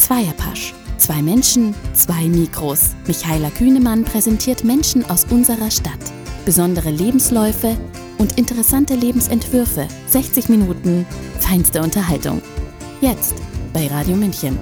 Zweierpasch. Zwei Menschen, zwei Mikros. Michaela Kühnemann präsentiert Menschen aus unserer Stadt. Besondere Lebensläufe und interessante Lebensentwürfe. 60 Minuten feinste Unterhaltung. Jetzt bei Radio München.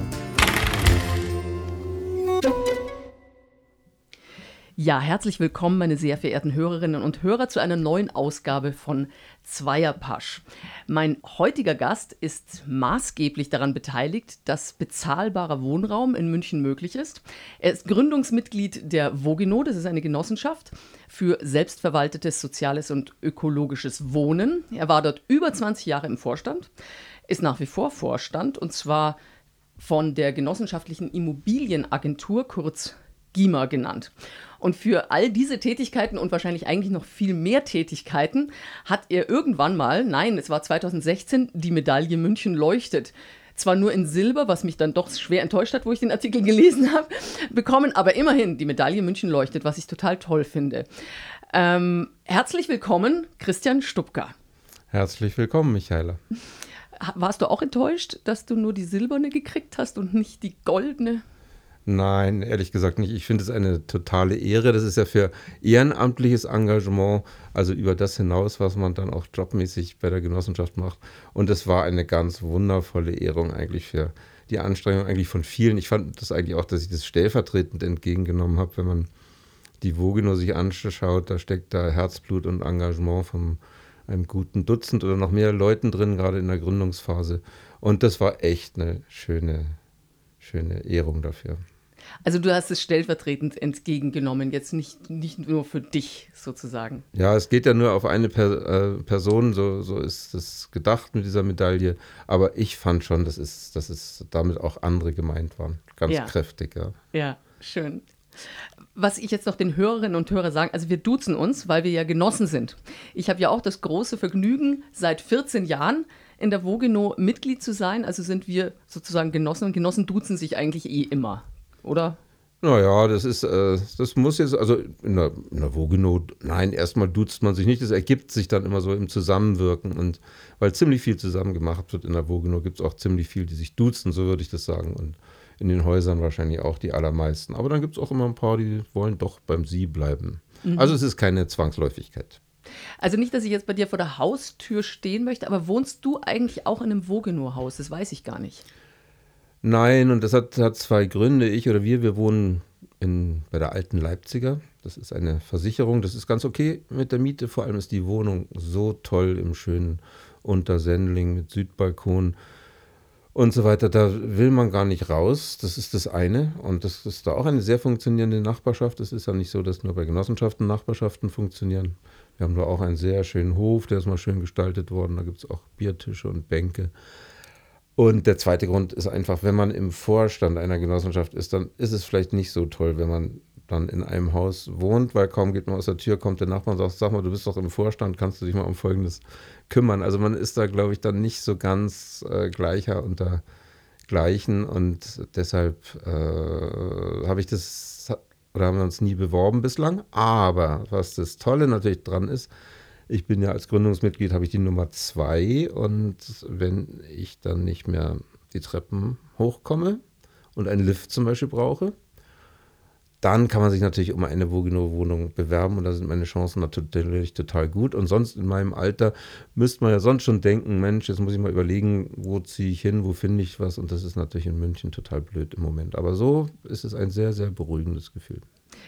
Ja, herzlich willkommen, meine sehr verehrten Hörerinnen und Hörer, zu einer neuen Ausgabe von Zweierpasch. Mein heutiger Gast ist maßgeblich daran beteiligt, dass bezahlbarer Wohnraum in München möglich ist. Er ist Gründungsmitglied der Vogino, das ist eine Genossenschaft für selbstverwaltetes soziales und ökologisches Wohnen. Er war dort über 20 Jahre im Vorstand, ist nach wie vor Vorstand und zwar von der genossenschaftlichen Immobilienagentur, kurz GIMA genannt. Und für all diese Tätigkeiten und wahrscheinlich eigentlich noch viel mehr Tätigkeiten hat er irgendwann mal, nein, es war 2016, die Medaille München leuchtet zwar nur in Silber, was mich dann doch schwer enttäuscht hat, wo ich den Artikel gelesen habe, bekommen, aber immerhin die Medaille München leuchtet, was ich total toll finde. Ähm, herzlich willkommen, Christian Stupka. Herzlich willkommen, Michaela. Warst du auch enttäuscht, dass du nur die silberne gekriegt hast und nicht die goldene? Nein, ehrlich gesagt nicht. Ich finde es eine totale Ehre. Das ist ja für ehrenamtliches Engagement, also über das hinaus, was man dann auch jobmäßig bei der Genossenschaft macht. Und es war eine ganz wundervolle Ehrung eigentlich für die Anstrengung eigentlich von vielen. Ich fand das eigentlich auch, dass ich das stellvertretend entgegengenommen habe, wenn man die Vogino sich anschaut, da steckt da Herzblut und Engagement von einem guten Dutzend oder noch mehr Leuten drin, gerade in der Gründungsphase. Und das war echt eine schöne, schöne Ehrung dafür. Also du hast es stellvertretend entgegengenommen, jetzt nicht, nicht nur für dich sozusagen. Ja, es geht ja nur auf eine per, äh, Person, so, so ist es gedacht mit dieser Medaille. Aber ich fand schon, dass es, dass es damit auch andere gemeint waren. Ganz ja. kräftig, ja. Ja, schön. Was ich jetzt noch den Hörerinnen und Hörern sagen, also wir duzen uns, weil wir ja Genossen sind. Ich habe ja auch das große Vergnügen, seit 14 Jahren in der Vogeno Mitglied zu sein. Also sind wir sozusagen Genossen und Genossen duzen sich eigentlich eh immer oder? Naja, das ist, äh, das muss jetzt, also in der, in der Vogeno, nein, erstmal duzt man sich nicht, das ergibt sich dann immer so im Zusammenwirken und weil ziemlich viel zusammen gemacht wird in der Vogeno, gibt es auch ziemlich viel, die sich duzen, so würde ich das sagen und in den Häusern wahrscheinlich auch die allermeisten. Aber dann gibt es auch immer ein paar, die wollen doch beim Sie bleiben. Mhm. Also es ist keine Zwangsläufigkeit. Also nicht, dass ich jetzt bei dir vor der Haustür stehen möchte, aber wohnst du eigentlich auch in einem Vogeno-Haus? Das weiß ich gar nicht. Nein, und das hat, hat zwei Gründe. Ich oder wir, wir wohnen in, bei der alten Leipziger. Das ist eine Versicherung. Das ist ganz okay mit der Miete. Vor allem ist die Wohnung so toll im schönen Untersendling mit Südbalkon und so weiter. Da will man gar nicht raus. Das ist das eine. Und das ist da auch eine sehr funktionierende Nachbarschaft. Es ist ja nicht so, dass nur bei Genossenschaften Nachbarschaften funktionieren. Wir haben da auch einen sehr schönen Hof, der ist mal schön gestaltet worden. Da gibt es auch Biertische und Bänke. Und der zweite Grund ist einfach, wenn man im Vorstand einer Genossenschaft ist, dann ist es vielleicht nicht so toll, wenn man dann in einem Haus wohnt, weil kaum geht man aus der Tür, kommt der Nachbar und sagt, sag mal, du bist doch im Vorstand, kannst du dich mal um Folgendes kümmern. Also man ist da, glaube ich, dann nicht so ganz äh, gleicher unter Gleichen und deshalb äh, habe ich das, oder haben wir uns nie beworben bislang. Aber was das Tolle natürlich dran ist, ich bin ja als Gründungsmitglied, habe ich die Nummer zwei und wenn ich dann nicht mehr die Treppen hochkomme und einen Lift zum Beispiel brauche, dann kann man sich natürlich um eine Vogino-Wohnung bewerben und da sind meine Chancen natürlich total gut. Und sonst in meinem Alter müsste man ja sonst schon denken, Mensch, jetzt muss ich mal überlegen, wo ziehe ich hin, wo finde ich was und das ist natürlich in München total blöd im Moment. Aber so ist es ein sehr, sehr beruhigendes Gefühl.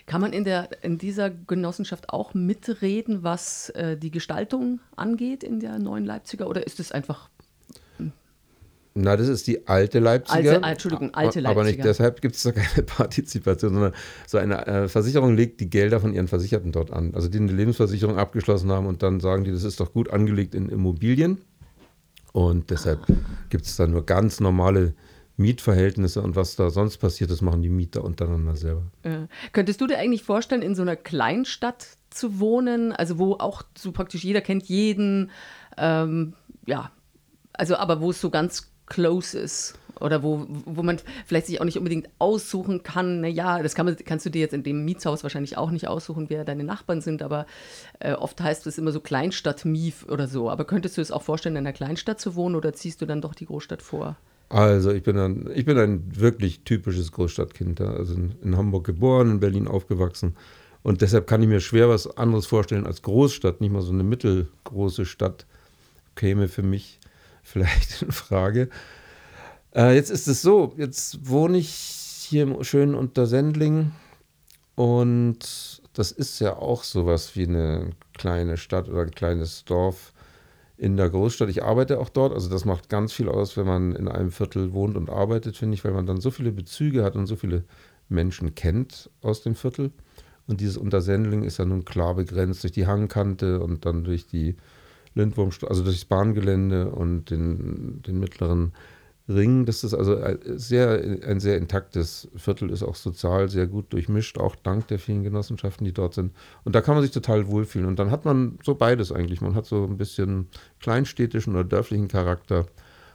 Kann man in, der, in dieser Genossenschaft auch mitreden, was äh, die Gestaltung angeht in der neuen Leipziger oder ist es einfach na, das ist die alte Leipziger. Alte, Entschuldigung, alte Leipziger. Aber nicht deshalb gibt es da keine Partizipation, sondern so eine äh, Versicherung legt die Gelder von ihren Versicherten dort an. Also die eine Lebensversicherung abgeschlossen haben und dann sagen die, das ist doch gut angelegt in Immobilien. Und deshalb gibt es da nur ganz normale Mietverhältnisse und was da sonst passiert, das machen die Mieter untereinander selber. Ja. Könntest du dir eigentlich vorstellen, in so einer Kleinstadt zu wohnen, also wo auch so praktisch jeder kennt jeden, ähm, ja, also aber wo es so ganz close ist oder wo, wo man vielleicht sich auch nicht unbedingt aussuchen kann, naja, das kann man, kannst du dir jetzt in dem Mietshaus wahrscheinlich auch nicht aussuchen, wer deine Nachbarn sind, aber äh, oft heißt es immer so Kleinstadt-Mief oder so. Aber könntest du es auch vorstellen, in einer Kleinstadt zu wohnen oder ziehst du dann doch die Großstadt vor? Also ich bin ein, ich bin ein wirklich typisches Großstadtkind. Also in, Hamburg geboren, in Berlin aufgewachsen. Und deshalb kann ich mir schwer was anderes vorstellen als Großstadt. Nicht mal so eine mittelgroße Stadt käme für mich vielleicht in Frage. Äh, jetzt ist es so, jetzt wohne ich hier im schönen Untersendling und das ist ja auch sowas wie eine kleine Stadt oder ein kleines Dorf in der Großstadt. Ich arbeite auch dort, also das macht ganz viel aus, wenn man in einem Viertel wohnt und arbeitet, finde ich, weil man dann so viele Bezüge hat und so viele Menschen kennt aus dem Viertel. Und dieses Untersendling ist ja nun klar begrenzt durch die Hangkante und dann durch die Lindwurmstraße, also durch das Bahngelände und den, den mittleren Ring. Das ist also ein sehr, ein sehr intaktes Viertel, ist auch sozial sehr gut durchmischt, auch dank der vielen Genossenschaften, die dort sind. Und da kann man sich total wohlfühlen. Und dann hat man so beides eigentlich. Man hat so ein bisschen kleinstädtischen oder dörflichen Charakter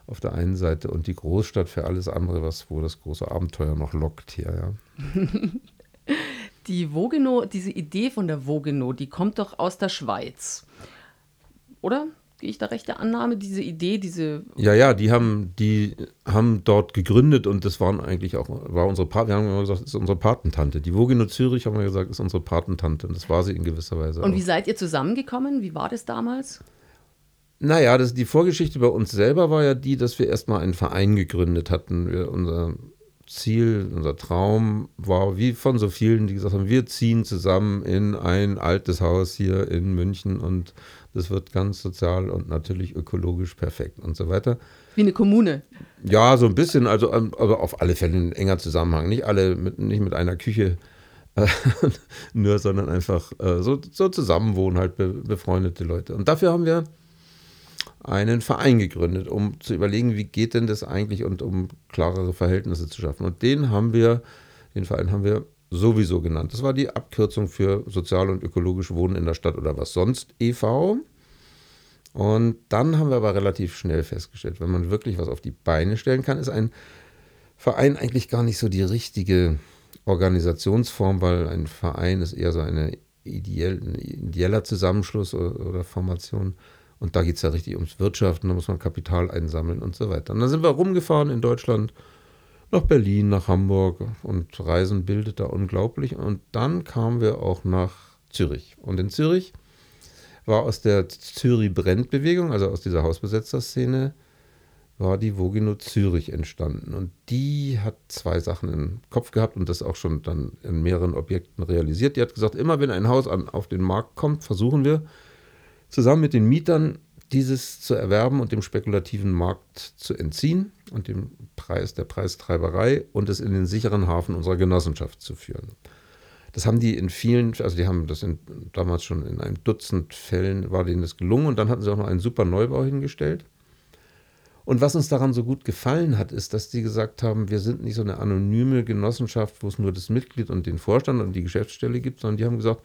auf der einen Seite und die Großstadt für alles andere, was wo das große Abenteuer noch lockt hier, ja. die Vogeno, diese Idee von der Vogeno, die kommt doch aus der Schweiz. Oder? Gehe ich da recht der Annahme, diese Idee, diese. Ja, ja, die haben, die haben dort gegründet und das waren eigentlich auch, war unsere Patentante, wir haben immer gesagt, das ist unsere Patentante. Die Vogino Zürich, haben wir gesagt, ist unsere Patentante und das war sie in gewisser Weise. Und auch. wie seid ihr zusammengekommen? Wie war das damals? Naja, das, die Vorgeschichte bei uns selber war ja die, dass wir erstmal einen Verein gegründet hatten. Wir, unser Ziel, unser Traum war, wie von so vielen, die gesagt haben, wir ziehen zusammen in ein altes Haus hier in München und das wird ganz sozial und natürlich ökologisch perfekt und so weiter. Wie eine Kommune. Ja, so ein bisschen, also, ähm, also auf alle Fälle ein enger Zusammenhang. Nicht alle, mit, nicht mit einer Küche nur, sondern einfach äh, so, so zusammenwohnen, halt be, befreundete Leute. Und dafür haben wir einen Verein gegründet, um zu überlegen, wie geht denn das eigentlich und um klarere Verhältnisse zu schaffen. Und den haben wir, den Verein haben wir sowieso genannt. Das war die Abkürzung für sozial und ökologisch Wohnen in der Stadt oder was sonst e.V. Und dann haben wir aber relativ schnell festgestellt, wenn man wirklich was auf die Beine stellen kann, ist ein Verein eigentlich gar nicht so die richtige Organisationsform, weil ein Verein ist eher so eine ideell, ein ideeller Zusammenschluss oder, oder Formation. Und da geht es ja richtig ums Wirtschaften, da muss man Kapital einsammeln und so weiter. Und dann sind wir rumgefahren in Deutschland nach Berlin, nach Hamburg und Reisen bildet da unglaublich. Und dann kamen wir auch nach Zürich. Und in Zürich war aus der Zürich-Brennt-Bewegung, also aus dieser Hausbesetzer-Szene, war die Vogino Zürich entstanden. Und die hat zwei Sachen im Kopf gehabt und das auch schon dann in mehreren Objekten realisiert. Die hat gesagt, immer wenn ein Haus an, auf den Markt kommt, versuchen wir zusammen mit den Mietern dieses zu erwerben und dem spekulativen Markt zu entziehen und dem Preis der Preistreiberei und es in den sicheren Hafen unserer Genossenschaft zu führen. Das haben die in vielen, also die haben das in, damals schon in einem Dutzend Fällen war denen das gelungen und dann hatten sie auch noch einen super Neubau hingestellt. Und was uns daran so gut gefallen hat, ist, dass die gesagt haben, wir sind nicht so eine anonyme Genossenschaft, wo es nur das Mitglied und den Vorstand und die Geschäftsstelle gibt, sondern die haben gesagt,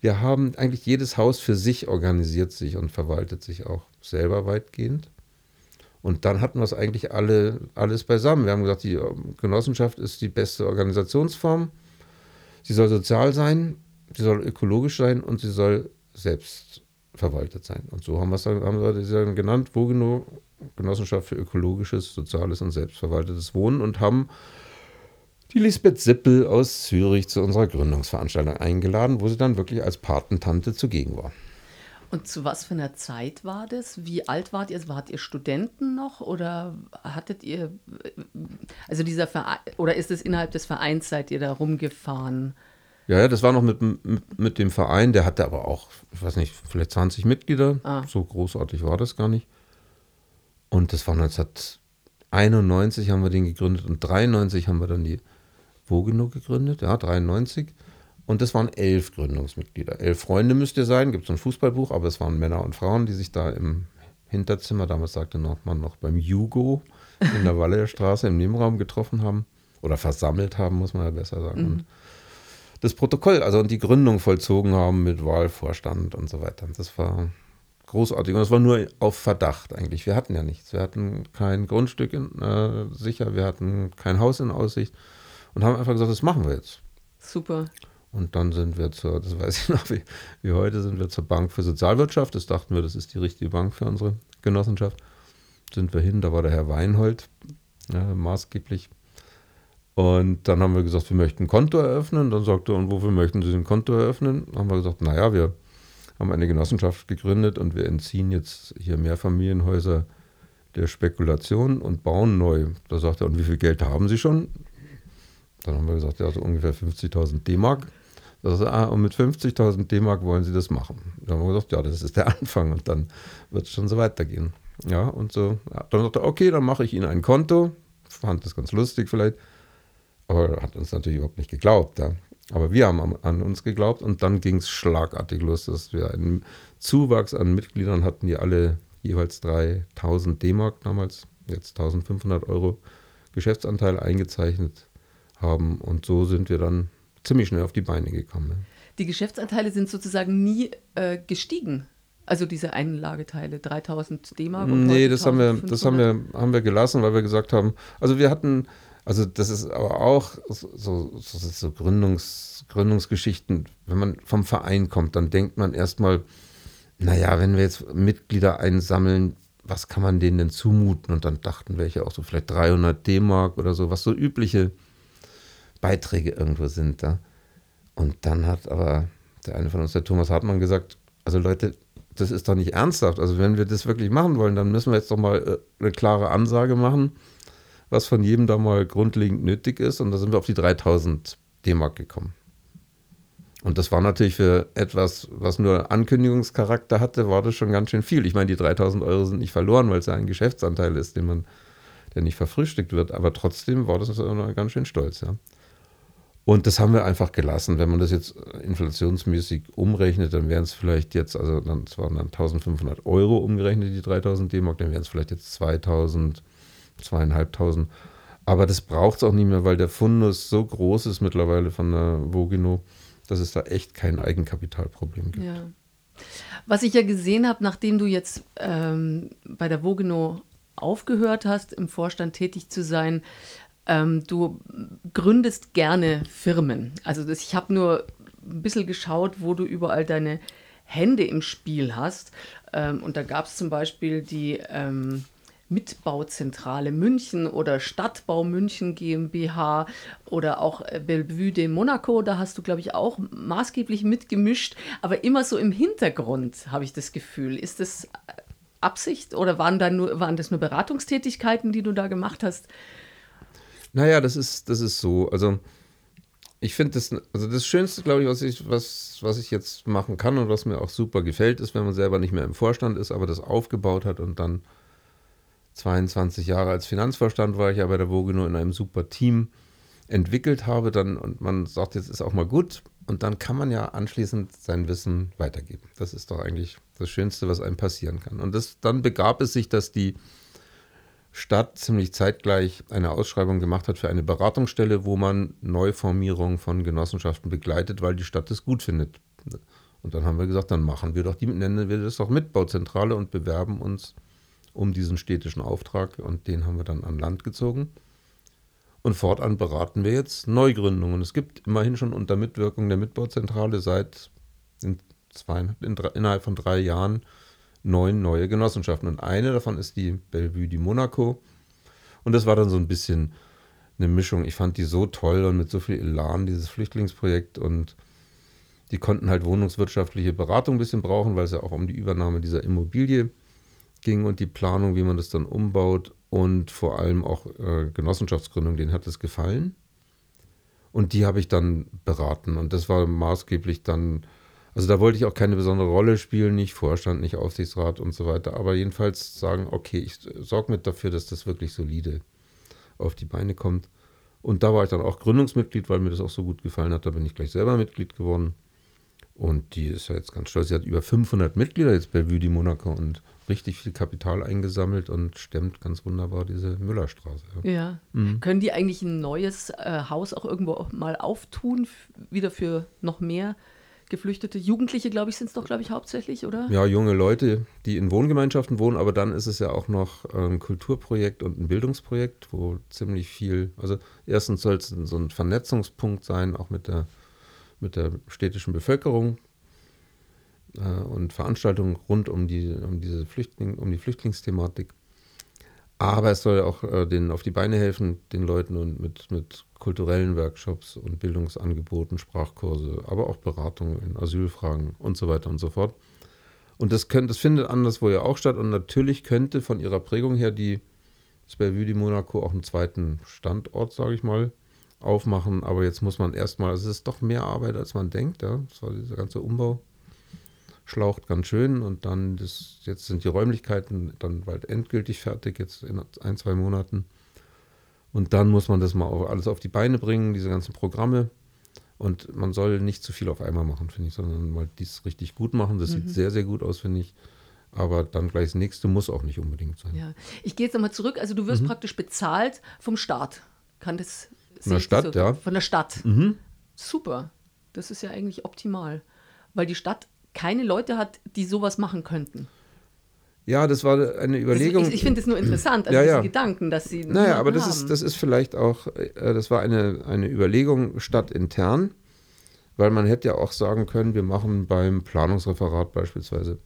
wir haben eigentlich jedes Haus für sich organisiert sich und verwaltet sich auch selber weitgehend. Und dann hatten wir es eigentlich alle, alles beisammen. Wir haben gesagt, die ähm, Genossenschaft ist die beste Organisationsform. Sie soll sozial sein, sie soll ökologisch sein und sie soll selbst verwaltet sein. Und so haben, dann, haben wir das dann genannt, Wogeno, Genossenschaft für ökologisches, soziales und selbstverwaltetes Wohnen und haben die Lisbeth Sippel aus Zürich zu unserer Gründungsveranstaltung eingeladen, wo sie dann wirklich als Patentante zugegen war. Und zu was für einer Zeit war das? Wie alt wart ihr? Wart ihr Studenten noch oder hattet ihr, also dieser Verein, oder ist es innerhalb des Vereins, seid ihr da rumgefahren? Ja, ja, das war noch mit, mit, mit dem Verein, der hatte aber auch, ich weiß nicht, vielleicht 20 Mitglieder. Ah. So großartig war das gar nicht. Und das war 1991 haben wir den gegründet und 93 haben wir dann die Vogeno gegründet, ja, 93. Und das waren elf Gründungsmitglieder. Elf Freunde müsst ihr sein, gibt es ein Fußballbuch, aber es waren Männer und Frauen, die sich da im Hinterzimmer, damals sagte noch, man noch beim Jugo in der Wallerstraße im Nebenraum getroffen haben. Oder versammelt haben, muss man ja besser sagen. Mhm. Und das Protokoll, also und die Gründung vollzogen haben mit Wahlvorstand und so weiter. Das war großartig. Und das war nur auf Verdacht eigentlich. Wir hatten ja nichts. Wir hatten kein Grundstück in, äh, sicher, wir hatten kein Haus in Aussicht und haben einfach gesagt, das machen wir jetzt. Super. Und dann sind wir zur, das weiß ich noch, wie, wie heute sind wir zur Bank für Sozialwirtschaft. Das dachten wir, das ist die richtige Bank für unsere Genossenschaft. Sind wir hin, da war der Herr Weinhold ja, maßgeblich. Und dann haben wir gesagt, wir möchten ein Konto eröffnen. Dann sagte er, und wofür möchten Sie ein Konto eröffnen? Dann haben wir gesagt, naja, wir haben eine Genossenschaft gegründet und wir entziehen jetzt hier Mehrfamilienhäuser der Spekulation und bauen neu. Da sagt er, und wie viel Geld haben Sie schon? Dann haben wir gesagt, ja, so ungefähr 50.000 D-Mark. Ah, und mit 50.000 D-Mark wollen Sie das machen. Dann haben wir gesagt, ja, das ist der Anfang und dann wird es schon so weitergehen. Ja, und so. Ja, dann sagt er, okay, dann mache ich Ihnen ein Konto. Fand das ganz lustig vielleicht. Aber hat uns natürlich überhaupt nicht geglaubt. Ja. Aber wir haben an uns geglaubt und dann ging es schlagartig los, dass wir einen Zuwachs an Mitgliedern hatten, die alle jeweils 3000 D-Mark damals, jetzt 1500 Euro Geschäftsanteil eingezeichnet haben. Und so sind wir dann ziemlich schnell auf die Beine gekommen. Die Geschäftsanteile sind sozusagen nie äh, gestiegen. Also diese Einlageteile, 3000 D-Mark? Nee, das, haben wir, das haben, wir, haben wir gelassen, weil wir gesagt haben, also wir hatten, also das ist aber auch so, so, so Gründungs, Gründungsgeschichten, wenn man vom Verein kommt, dann denkt man erstmal, naja, wenn wir jetzt Mitglieder einsammeln, was kann man denen denn zumuten? Und dann dachten welche auch so vielleicht 300 D-Mark oder so, was so übliche Beiträge irgendwo sind da. Und dann hat aber der eine von uns, der Thomas Hartmann, gesagt, also Leute, das ist doch nicht ernsthaft. Also wenn wir das wirklich machen wollen, dann müssen wir jetzt doch mal äh, eine klare Ansage machen, was von jedem da mal grundlegend nötig ist. Und da sind wir auf die 3000 D-Mark gekommen. Und das war natürlich für etwas, was nur Ankündigungscharakter hatte, war das schon ganz schön viel. Ich meine, die 3000 Euro sind nicht verloren, weil es ja ein Geschäftsanteil ist, den man, der nicht verfrühstückt wird. Aber trotzdem war das ganz schön stolz, ja. Und das haben wir einfach gelassen. Wenn man das jetzt inflationsmäßig umrechnet, dann wären es vielleicht jetzt, also dann, waren dann 1500 Euro umgerechnet, die 3000 D-Mark, dann wären es vielleicht jetzt 2000, 2500. Aber das braucht es auch nicht mehr, weil der Fundus so groß ist mittlerweile von der Vogino, dass es da echt kein Eigenkapitalproblem gibt. Ja. Was ich ja gesehen habe, nachdem du jetzt ähm, bei der Vogino aufgehört hast, im Vorstand tätig zu sein, ähm, du gründest gerne Firmen. Also das, ich habe nur ein bisschen geschaut, wo du überall deine Hände im Spiel hast. Ähm, und da gab es zum Beispiel die ähm, Mitbauzentrale München oder Stadtbau München GmbH oder auch äh, Bellevue de Monaco. Da hast du, glaube ich, auch maßgeblich mitgemischt, aber immer so im Hintergrund, habe ich das Gefühl. Ist das Absicht oder waren, da nur, waren das nur Beratungstätigkeiten, die du da gemacht hast? Naja, das ist, das ist so. Also ich finde das, also das Schönste, glaube ich, was ich, was, was ich jetzt machen kann und was mir auch super gefällt, ist, wenn man selber nicht mehr im Vorstand ist, aber das aufgebaut hat und dann 22 Jahre als Finanzvorstand war ich ja bei der Vogeno in einem super Team entwickelt habe, dann und man sagt, jetzt ist auch mal gut und dann kann man ja anschließend sein Wissen weitergeben. Das ist doch eigentlich das Schönste, was einem passieren kann. Und das, dann begab es sich, dass die Stadt ziemlich zeitgleich eine Ausschreibung gemacht hat für eine Beratungsstelle, wo man Neuformierung von Genossenschaften begleitet, weil die Stadt es gut findet. Und dann haben wir gesagt, dann machen wir doch die, nennen wir das doch Mitbauzentrale und bewerben uns um diesen städtischen Auftrag und den haben wir dann an Land gezogen. Und fortan beraten wir jetzt Neugründungen. Es gibt immerhin schon unter Mitwirkung der Mitbauzentrale seit in zwei, in, innerhalb von drei Jahren neun neue Genossenschaften. Und eine davon ist die Bellevue di Monaco. Und das war dann so ein bisschen eine Mischung. Ich fand die so toll und mit so viel Elan, dieses Flüchtlingsprojekt. Und die konnten halt wohnungswirtschaftliche Beratung ein bisschen brauchen, weil es ja auch um die Übernahme dieser Immobilie ging und die Planung, wie man das dann umbaut. Und vor allem auch äh, Genossenschaftsgründung, denen hat es gefallen. Und die habe ich dann beraten. Und das war maßgeblich dann also da wollte ich auch keine besondere Rolle spielen, nicht Vorstand, nicht Aufsichtsrat und so weiter, aber jedenfalls sagen, okay, ich sorge mit dafür, dass das wirklich solide auf die Beine kommt. Und da war ich dann auch Gründungsmitglied, weil mir das auch so gut gefallen hat. Da bin ich gleich selber Mitglied geworden. Und die ist ja jetzt ganz stolz. Sie hat über 500 Mitglieder jetzt bei Vue Monaco und richtig viel Kapital eingesammelt und stemmt ganz wunderbar diese Müllerstraße. Ja. ja. Mhm. Können die eigentlich ein neues äh, Haus auch irgendwo mal auftun, wieder für noch mehr Geflüchtete, Jugendliche, glaube ich, sind es doch, glaube ich, hauptsächlich, oder? Ja, junge Leute, die in Wohngemeinschaften wohnen, aber dann ist es ja auch noch ein Kulturprojekt und ein Bildungsprojekt, wo ziemlich viel, also erstens soll es so ein Vernetzungspunkt sein, auch mit der, mit der städtischen Bevölkerung äh, und Veranstaltungen rund um die, um diese Flüchtling, um die Flüchtlingsthematik. Aber es soll auch äh, denen auf die Beine helfen, den Leuten und mit, mit kulturellen Workshops und Bildungsangeboten, Sprachkurse, aber auch Beratungen in Asylfragen und so weiter und so fort. Und das, könnt, das findet anderswo ja auch statt. Und natürlich könnte von ihrer Prägung her die Bellevue de Monaco auch einen zweiten Standort, sage ich mal, aufmachen. Aber jetzt muss man erstmal, es ist doch mehr Arbeit, als man denkt. Ja? Das war dieser ganze Umbau. Schlaucht ganz schön und dann, das, jetzt sind die Räumlichkeiten dann bald endgültig fertig, jetzt in ein, zwei Monaten. Und dann muss man das mal alles auf die Beine bringen, diese ganzen Programme. Und man soll nicht zu viel auf einmal machen, finde ich, sondern mal dies richtig gut machen. Das mhm. sieht sehr, sehr gut aus, finde ich. Aber dann gleich das nächste muss auch nicht unbedingt sein. Ja. Ich gehe jetzt nochmal zurück. Also du wirst mhm. praktisch bezahlt vom Staat. Kann das Von der Stadt, so? ja. Von der Stadt. Mhm. Super. Das ist ja eigentlich optimal. Weil die Stadt keine Leute hat, die sowas machen könnten. Ja, das war eine Überlegung. Das, ich, ich finde es nur interessant, also ja, ja. diese Gedanken, dass sie. Naja, aber das haben. ist, das ist vielleicht auch, äh, das war eine, eine Überlegung stadtintern, weil man hätte ja auch sagen können, wir machen beim Planungsreferat beispielsweise,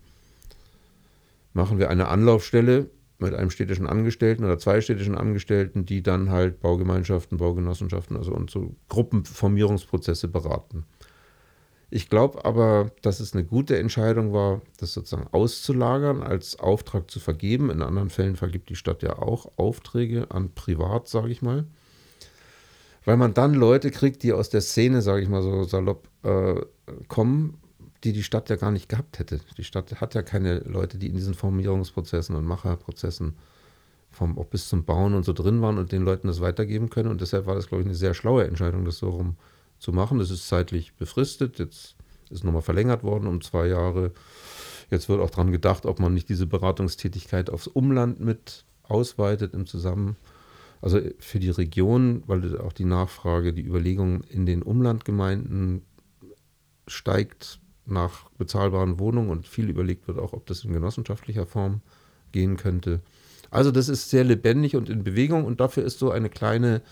machen wir eine Anlaufstelle mit einem städtischen Angestellten oder zwei städtischen Angestellten, die dann halt Baugemeinschaften, Baugenossenschaften, also und so Gruppenformierungsprozesse beraten. Ich glaube aber, dass es eine gute Entscheidung war, das sozusagen auszulagern, als Auftrag zu vergeben. In anderen Fällen vergibt die Stadt ja auch Aufträge an Privat, sage ich mal. Weil man dann Leute kriegt, die aus der Szene, sage ich mal so salopp, äh, kommen, die die Stadt ja gar nicht gehabt hätte. Die Stadt hat ja keine Leute, die in diesen Formierungsprozessen und Macherprozessen vom, auch bis zum Bauen und so drin waren und den Leuten das weitergeben können. Und deshalb war das, glaube ich, eine sehr schlaue Entscheidung, das so rum zu machen. Das ist zeitlich befristet. Jetzt ist nochmal verlängert worden um zwei Jahre. Jetzt wird auch daran gedacht, ob man nicht diese Beratungstätigkeit aufs Umland mit ausweitet im Zusammen. Also für die Region, weil auch die Nachfrage, die Überlegung in den Umlandgemeinden steigt nach bezahlbaren Wohnungen und viel überlegt wird auch, ob das in genossenschaftlicher Form gehen könnte. Also das ist sehr lebendig und in Bewegung und dafür ist so eine kleine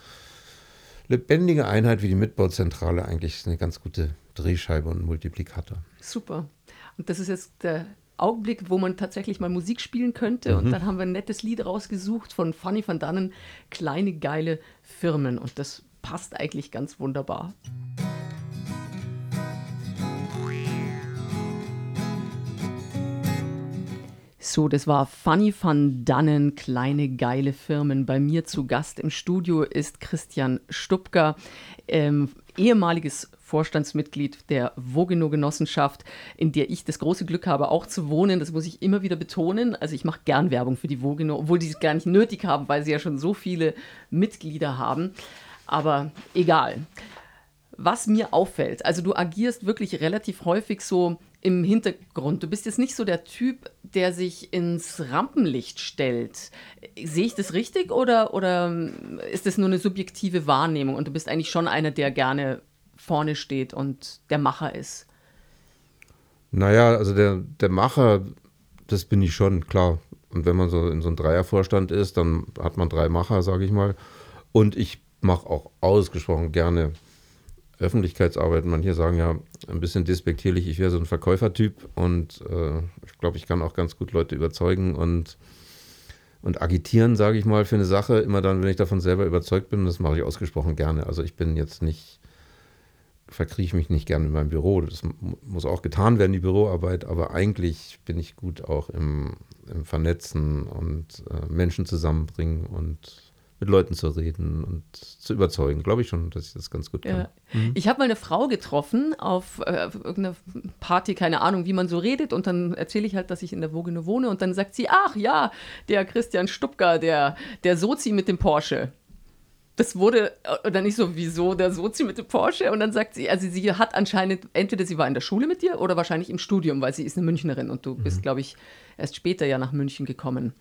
lebendige Einheit wie die Mitbauzentrale eigentlich eine ganz gute Drehscheibe und Multiplikator. Super. Und das ist jetzt der Augenblick, wo man tatsächlich mal Musik spielen könnte. Mhm. Und dann haben wir ein nettes Lied rausgesucht von Fanny van Dannen, Kleine geile Firmen. Und das passt eigentlich ganz wunderbar. So, das war Fanny van Dannen, kleine geile Firmen. Bei mir zu Gast im Studio ist Christian Stupka, ähm, ehemaliges Vorstandsmitglied der Vogeno Genossenschaft, in der ich das große Glück habe, auch zu wohnen. Das muss ich immer wieder betonen. Also ich mache gern Werbung für die Vogeno, obwohl die es gar nicht nötig haben, weil sie ja schon so viele Mitglieder haben. Aber egal. Was mir auffällt, also du agierst wirklich relativ häufig so im Hintergrund. Du bist jetzt nicht so der Typ, der sich ins Rampenlicht stellt. Sehe ich das richtig oder, oder ist das nur eine subjektive Wahrnehmung und du bist eigentlich schon einer, der gerne vorne steht und der Macher ist? Naja, also der, der Macher, das bin ich schon, klar. Und wenn man so in so einem Dreiervorstand ist, dann hat man drei Macher, sage ich mal. Und ich mache auch ausgesprochen gerne Öffentlichkeitsarbeit. Manche sagen ja ein bisschen despektierlich, ich wäre so ein Verkäufertyp und äh, ich glaube, ich kann auch ganz gut Leute überzeugen und, und agitieren, sage ich mal, für eine Sache. Immer dann, wenn ich davon selber überzeugt bin, das mache ich ausgesprochen gerne. Also ich bin jetzt nicht, verkrieche mich nicht gerne in meinem Büro. Das muss auch getan werden, die Büroarbeit, aber eigentlich bin ich gut auch im, im Vernetzen und äh, Menschen zusammenbringen und mit Leuten zu reden und zu überzeugen. Glaube ich schon, dass ich das ganz gut kann. Ja. Mhm. Ich habe mal eine Frau getroffen auf äh, irgendeiner Party, keine Ahnung, wie man so redet. Und dann erzähle ich halt, dass ich in der Vogene wohne. Und dann sagt sie, ach ja, der Christian Stupka, der, der Sozi mit dem Porsche. Das wurde, oder äh, nicht so, wieso der Sozi mit dem Porsche? Und dann sagt sie, also sie hat anscheinend, entweder sie war in der Schule mit dir oder wahrscheinlich im Studium, weil sie ist eine Münchnerin und du mhm. bist, glaube ich, erst später ja nach München gekommen.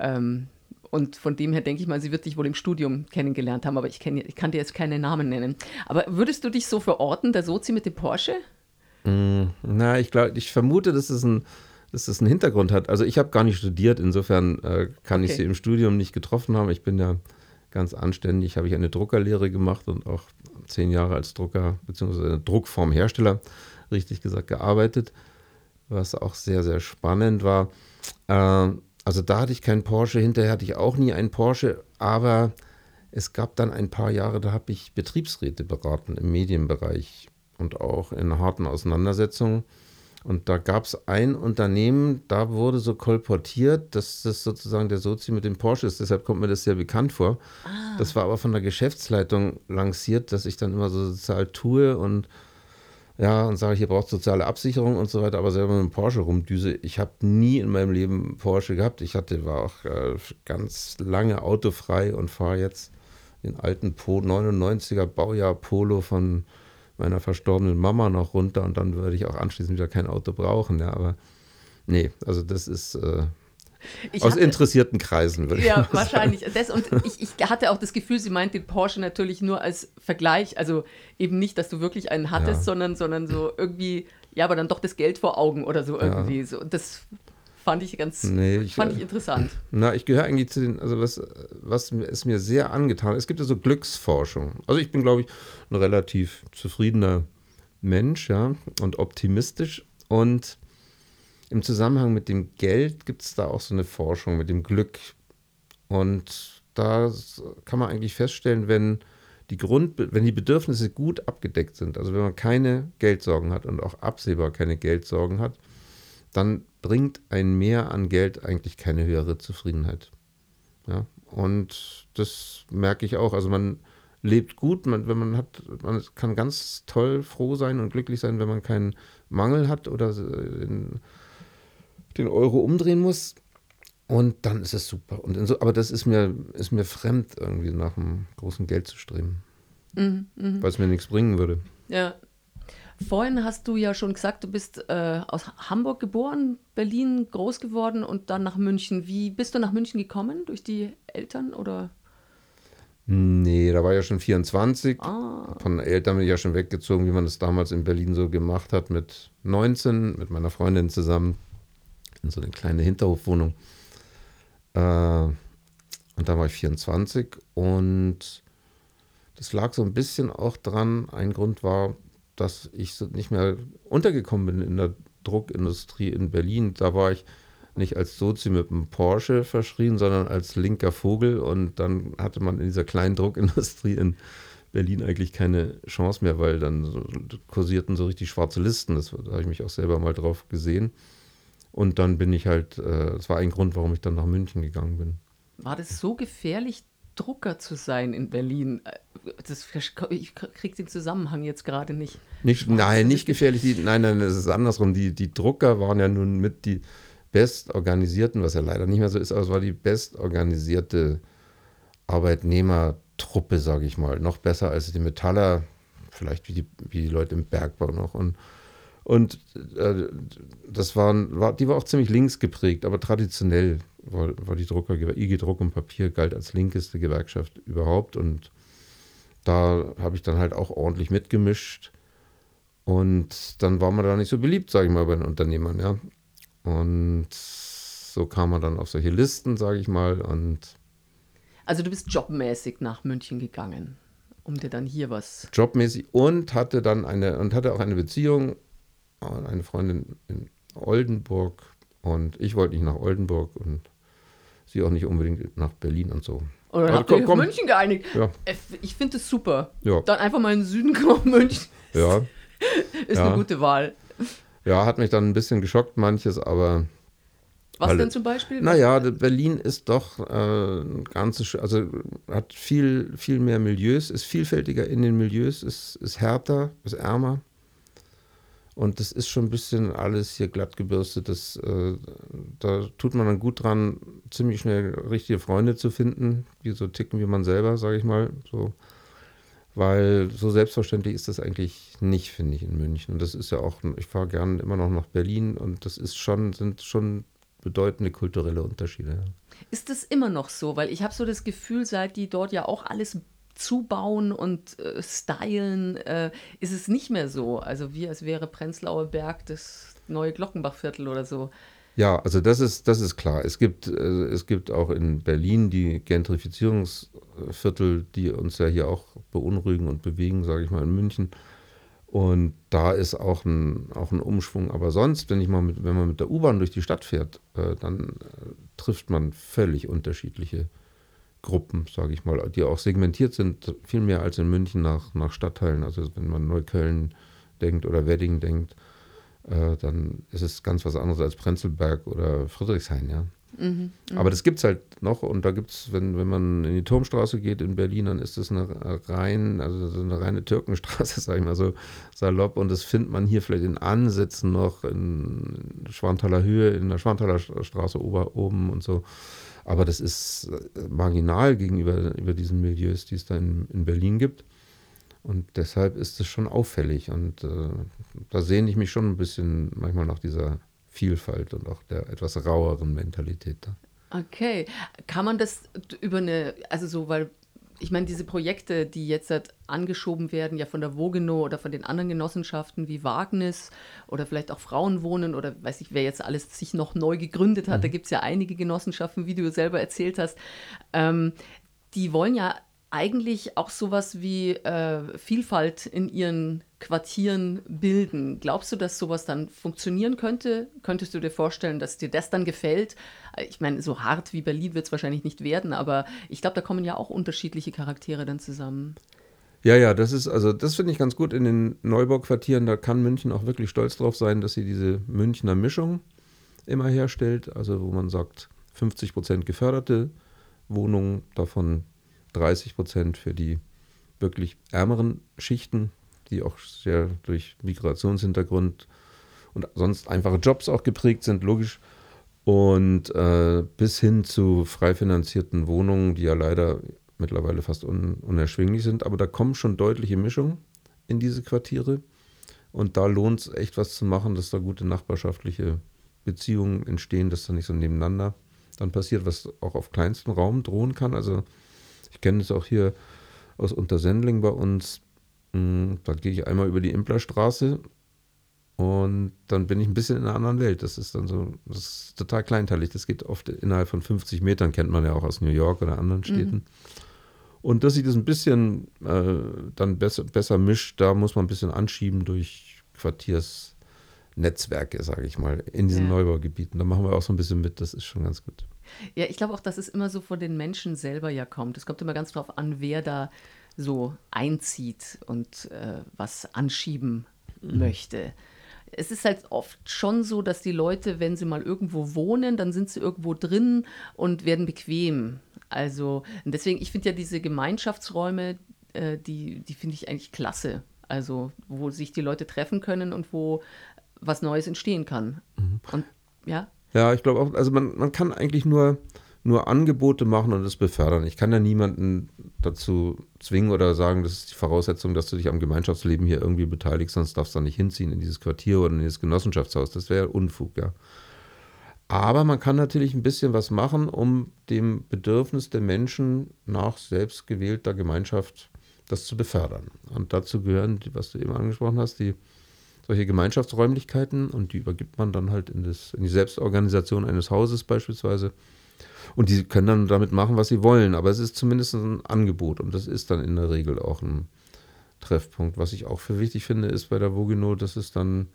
Ähm, und von dem her denke ich mal, sie wird dich wohl im Studium kennengelernt haben, aber ich, kenn, ich kann dir jetzt keine Namen nennen. Aber würdest du dich so verorten, der Sozi mit dem Porsche? Mm, na, ich glaube, ich vermute, dass es ein, dass es einen Hintergrund hat. Also ich habe gar nicht studiert, insofern äh, kann okay. ich sie im Studium nicht getroffen haben. Ich bin ja ganz anständig, habe ich eine Druckerlehre gemacht und auch zehn Jahre als Drucker bzw. Druckformhersteller, richtig gesagt, gearbeitet, was auch sehr, sehr spannend war. Äh, also da hatte ich keinen Porsche, hinterher hatte ich auch nie einen Porsche, aber es gab dann ein paar Jahre, da habe ich Betriebsräte beraten im Medienbereich und auch in harten Auseinandersetzungen. Und da gab es ein Unternehmen, da wurde so kolportiert, dass das sozusagen der Sozi mit dem Porsche ist. Deshalb kommt mir das sehr bekannt vor. Ah. Das war aber von der Geschäftsleitung lanciert, dass ich dann immer so sozial tue und ja, und sage, hier braucht soziale Absicherung und so weiter, aber selber mit dem Porsche rumdüse. Ich habe nie in meinem Leben Porsche gehabt. Ich hatte, war auch äh, ganz lange autofrei und fahre jetzt den alten po 99er Baujahr Polo von meiner verstorbenen Mama noch runter und dann würde ich auch anschließend wieder kein Auto brauchen. Ja, aber nee, also das ist äh, ich aus hatte, interessierten Kreisen, würde ja, ich Ja, wahrscheinlich. Das, und ich, ich, hatte auch das Gefühl, sie meint den Porsche natürlich nur als Vergleich. Also eben nicht, dass du wirklich einen hattest, ja. sondern, sondern so irgendwie, ja, aber dann doch das Geld vor Augen oder so irgendwie. Ja. So. Das fand ich ganz nee, ich, fand ich interessant. Na, ich gehöre eigentlich zu den, also was, was ist mir sehr angetan. Es gibt ja so Glücksforschung. Also ich bin, glaube ich, ein relativ zufriedener Mensch, ja, und optimistisch. Und im Zusammenhang mit dem Geld gibt es da auch so eine Forschung mit dem Glück. Und da kann man eigentlich feststellen, wenn die Grund, wenn die Bedürfnisse gut abgedeckt sind, also wenn man keine Geldsorgen hat und auch absehbar keine Geldsorgen hat, dann bringt ein Mehr an Geld eigentlich keine höhere Zufriedenheit. Ja, und das merke ich auch. Also man lebt gut, man, wenn man hat, man kann ganz toll froh sein und glücklich sein, wenn man keinen Mangel hat oder in, den Euro umdrehen muss. Und dann ist es super. Und so, aber das ist mir, ist mir fremd, irgendwie nach einem großen Geld zu streben. Mhm, mh. Weil es mir nichts bringen würde. Ja. Vorhin hast du ja schon gesagt, du bist äh, aus Hamburg geboren, Berlin groß geworden und dann nach München. Wie bist du nach München gekommen? Durch die Eltern oder? Nee, da war ja schon 24. Ah. Von Eltern bin ich ja schon weggezogen, wie man das damals in Berlin so gemacht hat, mit 19, mit meiner Freundin zusammen in so eine kleine Hinterhofwohnung. Äh, und da war ich 24 und das lag so ein bisschen auch dran. Ein Grund war, dass ich nicht mehr untergekommen bin in der Druckindustrie in Berlin. Da war ich nicht als Sozi mit einem Porsche verschrien, sondern als linker Vogel. Und dann hatte man in dieser kleinen Druckindustrie in Berlin eigentlich keine Chance mehr, weil dann kursierten so richtig schwarze Listen. Das, da habe ich mich auch selber mal drauf gesehen. Und dann bin ich halt, äh, das war ein Grund, warum ich dann nach München gegangen bin. War das so gefährlich, Drucker zu sein in Berlin? Das, ich kriege den Zusammenhang jetzt gerade nicht. nicht nein, nicht gefährlich. Die, nein, nein, es ist andersrum. Die, die Drucker waren ja nun mit die bestorganisierten, was ja leider nicht mehr so ist, aber es war die bestorganisierte Arbeitnehmertruppe, sage ich mal. Noch besser als die Metaller, vielleicht wie die, wie die Leute im Bergbau noch. Und und äh, das waren, war, die war auch ziemlich links geprägt, aber traditionell war, war die Drucker, IG Druck und Papier galt als linkeste Gewerkschaft überhaupt. Und da habe ich dann halt auch ordentlich mitgemischt. Und dann war man da nicht so beliebt, sage ich mal, bei den Unternehmern, ja. Und so kam man dann auf solche Listen, sage ich mal. Und also du bist jobmäßig nach München gegangen, um dir dann hier was. Jobmäßig und hatte dann eine und hatte auch eine Beziehung eine Freundin in Oldenburg und ich wollte nicht nach Oldenburg und sie auch nicht unbedingt nach Berlin und so. Oder dann habt ihr komm, München geeinigt. Ja. Äh, ich finde das super. Ja. Dann einfach mal in den Süden kommen, München. Ja. ist ja. eine gute Wahl. Ja, hat mich dann ein bisschen geschockt, manches, aber. Was weil, denn zum Beispiel? Naja, Berlin ist doch äh, ein ganzes, also hat viel, viel mehr Milieus, ist vielfältiger in den Milieus, ist, ist härter, ist ärmer. Und das ist schon ein bisschen alles hier glatt gebürstet. Das, äh, da tut man dann gut dran, ziemlich schnell richtige Freunde zu finden, die so ticken wie man selber, sage ich mal. So. Weil so selbstverständlich ist das eigentlich nicht, finde ich, in München. Und das ist ja auch, ich fahre gerne immer noch nach Berlin und das ist schon, sind schon bedeutende kulturelle Unterschiede. Ist das immer noch so? Weil ich habe so das Gefühl, seit die dort ja auch alles zubauen und äh, stylen, äh, ist es nicht mehr so. Also wie als wäre Prenzlauer Berg das neue Glockenbachviertel oder so. Ja, also das ist, das ist klar. Es gibt, äh, es gibt auch in Berlin die Gentrifizierungsviertel, die uns ja hier auch beunruhigen und bewegen, sage ich mal, in München. Und da ist auch ein, auch ein Umschwung. Aber sonst, wenn ich mal mit, wenn man mit der U-Bahn durch die Stadt fährt, äh, dann äh, trifft man völlig unterschiedliche Gruppen, sage ich mal, die auch segmentiert sind, viel mehr als in München nach, nach Stadtteilen. Also wenn man Neukölln denkt oder Wedding denkt, äh, dann ist es ganz was anderes als Prenzlberg oder Friedrichshain, ja. Mhm, Aber das gibt es halt noch und da gibt es, wenn, wenn man in die Turmstraße geht in Berlin, dann ist das eine rein, also eine reine Türkenstraße, sage ich mal so salopp und das findet man hier vielleicht in Ansätzen noch in Schwanthaler Höhe, in der Schwanthaler Straße ober, oben und so. Aber das ist äh, marginal gegenüber über diesen Milieus, die es da in, in Berlin gibt. Und deshalb ist es schon auffällig. Und äh, da sehne ich mich schon ein bisschen manchmal nach dieser Vielfalt und auch der etwas raueren Mentalität da. Okay. Kann man das über eine, also so, weil ich meine, diese Projekte, die jetzt halt angeschoben werden, ja von der Vogeno oder von den anderen Genossenschaften wie Wagnis oder vielleicht auch Frauenwohnen oder weiß ich, wer jetzt alles sich noch neu gegründet hat, mhm. da gibt es ja einige Genossenschaften, wie du selber erzählt hast, ähm, die wollen ja eigentlich auch sowas wie äh, Vielfalt in ihren Quartieren bilden. Glaubst du, dass sowas dann funktionieren könnte? Könntest du dir vorstellen, dass dir das dann gefällt? Ich meine, so hart wie Berlin wird es wahrscheinlich nicht werden, aber ich glaube, da kommen ja auch unterschiedliche Charaktere dann zusammen. Ja, ja, das ist, also das finde ich ganz gut in den Neubauquartieren. Da kann München auch wirklich stolz drauf sein, dass sie diese Münchner Mischung immer herstellt. Also wo man sagt, 50 Prozent geförderte Wohnungen, davon 30 Prozent für die wirklich ärmeren Schichten, die auch sehr durch Migrationshintergrund und sonst einfache Jobs auch geprägt sind, logisch. Und äh, bis hin zu frei finanzierten Wohnungen, die ja leider mittlerweile fast un unerschwinglich sind. Aber da kommen schon deutliche Mischungen in diese Quartiere. Und da lohnt es echt was zu machen, dass da gute nachbarschaftliche Beziehungen entstehen, dass da nicht so nebeneinander dann passiert, was auch auf kleinstem Raum drohen kann. Also ich kenne es auch hier aus Untersendling bei uns. Hm, da gehe ich einmal über die Implerstraße und dann bin ich ein bisschen in einer anderen Welt. Das ist dann so, das ist total kleinteilig. Das geht oft innerhalb von 50 Metern, kennt man ja auch aus New York oder anderen Städten. Mhm. Und dass sich das ein bisschen äh, dann besser, besser mischt, da muss man ein bisschen anschieben durch Quartiersnetzwerke, sage ich mal, in diesen ja. Neubaugebieten. Da machen wir auch so ein bisschen mit, das ist schon ganz gut. Ja, ich glaube auch, dass es immer so von den Menschen selber ja kommt. Es kommt immer ganz drauf an, wer da so einzieht und äh, was anschieben mhm. möchte. Es ist halt oft schon so, dass die Leute, wenn sie mal irgendwo wohnen, dann sind sie irgendwo drin und werden bequem. Also deswegen, ich finde ja diese Gemeinschaftsräume, äh, die, die finde ich eigentlich klasse. Also wo sich die Leute treffen können und wo was Neues entstehen kann. Mhm. Und ja. Ja, ich glaube auch, also man, man kann eigentlich nur, nur Angebote machen und es befördern. Ich kann ja niemanden dazu zwingen oder sagen, das ist die Voraussetzung, dass du dich am Gemeinschaftsleben hier irgendwie beteiligst, sonst darfst du da nicht hinziehen in dieses Quartier oder in dieses Genossenschaftshaus. Das wäre Unfug, ja. Aber man kann natürlich ein bisschen was machen, um dem Bedürfnis der Menschen nach selbstgewählter Gemeinschaft das zu befördern. Und dazu gehören, was du eben angesprochen hast, die solche Gemeinschaftsräumlichkeiten und die übergibt man dann halt in, das, in die Selbstorganisation eines Hauses beispielsweise. Und die können dann damit machen, was sie wollen. Aber es ist zumindest ein Angebot und das ist dann in der Regel auch ein Treffpunkt. Was ich auch für wichtig finde, ist bei der Vogino, dass es dann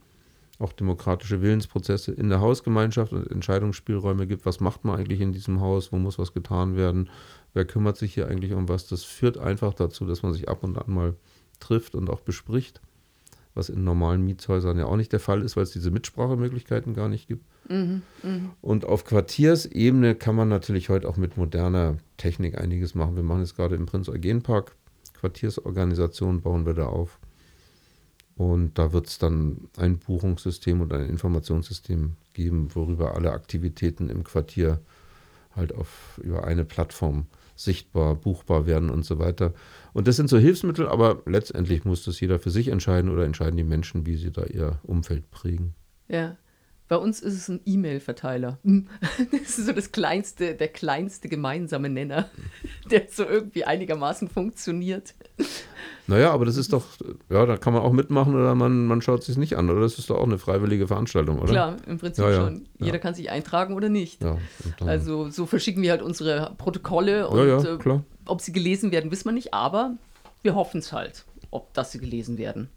auch demokratische Willensprozesse in der Hausgemeinschaft und Entscheidungsspielräume gibt. Was macht man eigentlich in diesem Haus? Wo muss was getan werden? Wer kümmert sich hier eigentlich um was? Das führt einfach dazu, dass man sich ab und an mal trifft und auch bespricht was in normalen Mietshäusern ja auch nicht der Fall ist, weil es diese Mitsprachemöglichkeiten gar nicht gibt. Mhm, mh. Und auf Quartiersebene kann man natürlich heute auch mit moderner Technik einiges machen. Wir machen jetzt gerade im Prinz Eugen Park Quartiersorganisation, bauen wir da auf. Und da wird es dann ein Buchungssystem und ein Informationssystem geben, worüber alle Aktivitäten im Quartier halt auf über eine Plattform sichtbar, buchbar werden und so weiter. Und das sind so Hilfsmittel, aber letztendlich muss das jeder für sich entscheiden oder entscheiden die Menschen, wie sie da ihr Umfeld prägen. Ja. Bei uns ist es ein E-Mail-Verteiler. Das ist so das kleinste, der kleinste gemeinsame Nenner, der so irgendwie einigermaßen funktioniert. Naja, aber das ist doch, ja, da kann man auch mitmachen oder man, man schaut sich nicht an, oder? Das ist doch auch eine freiwillige Veranstaltung, oder? Klar, im Prinzip ja, ja, schon. Jeder ja. kann sich eintragen oder nicht. also so verschicken wir halt unsere Protokolle und äh, ob sie gelesen werden, wissen wir nicht, aber wir hoffen es halt, ob dass sie gelesen werden.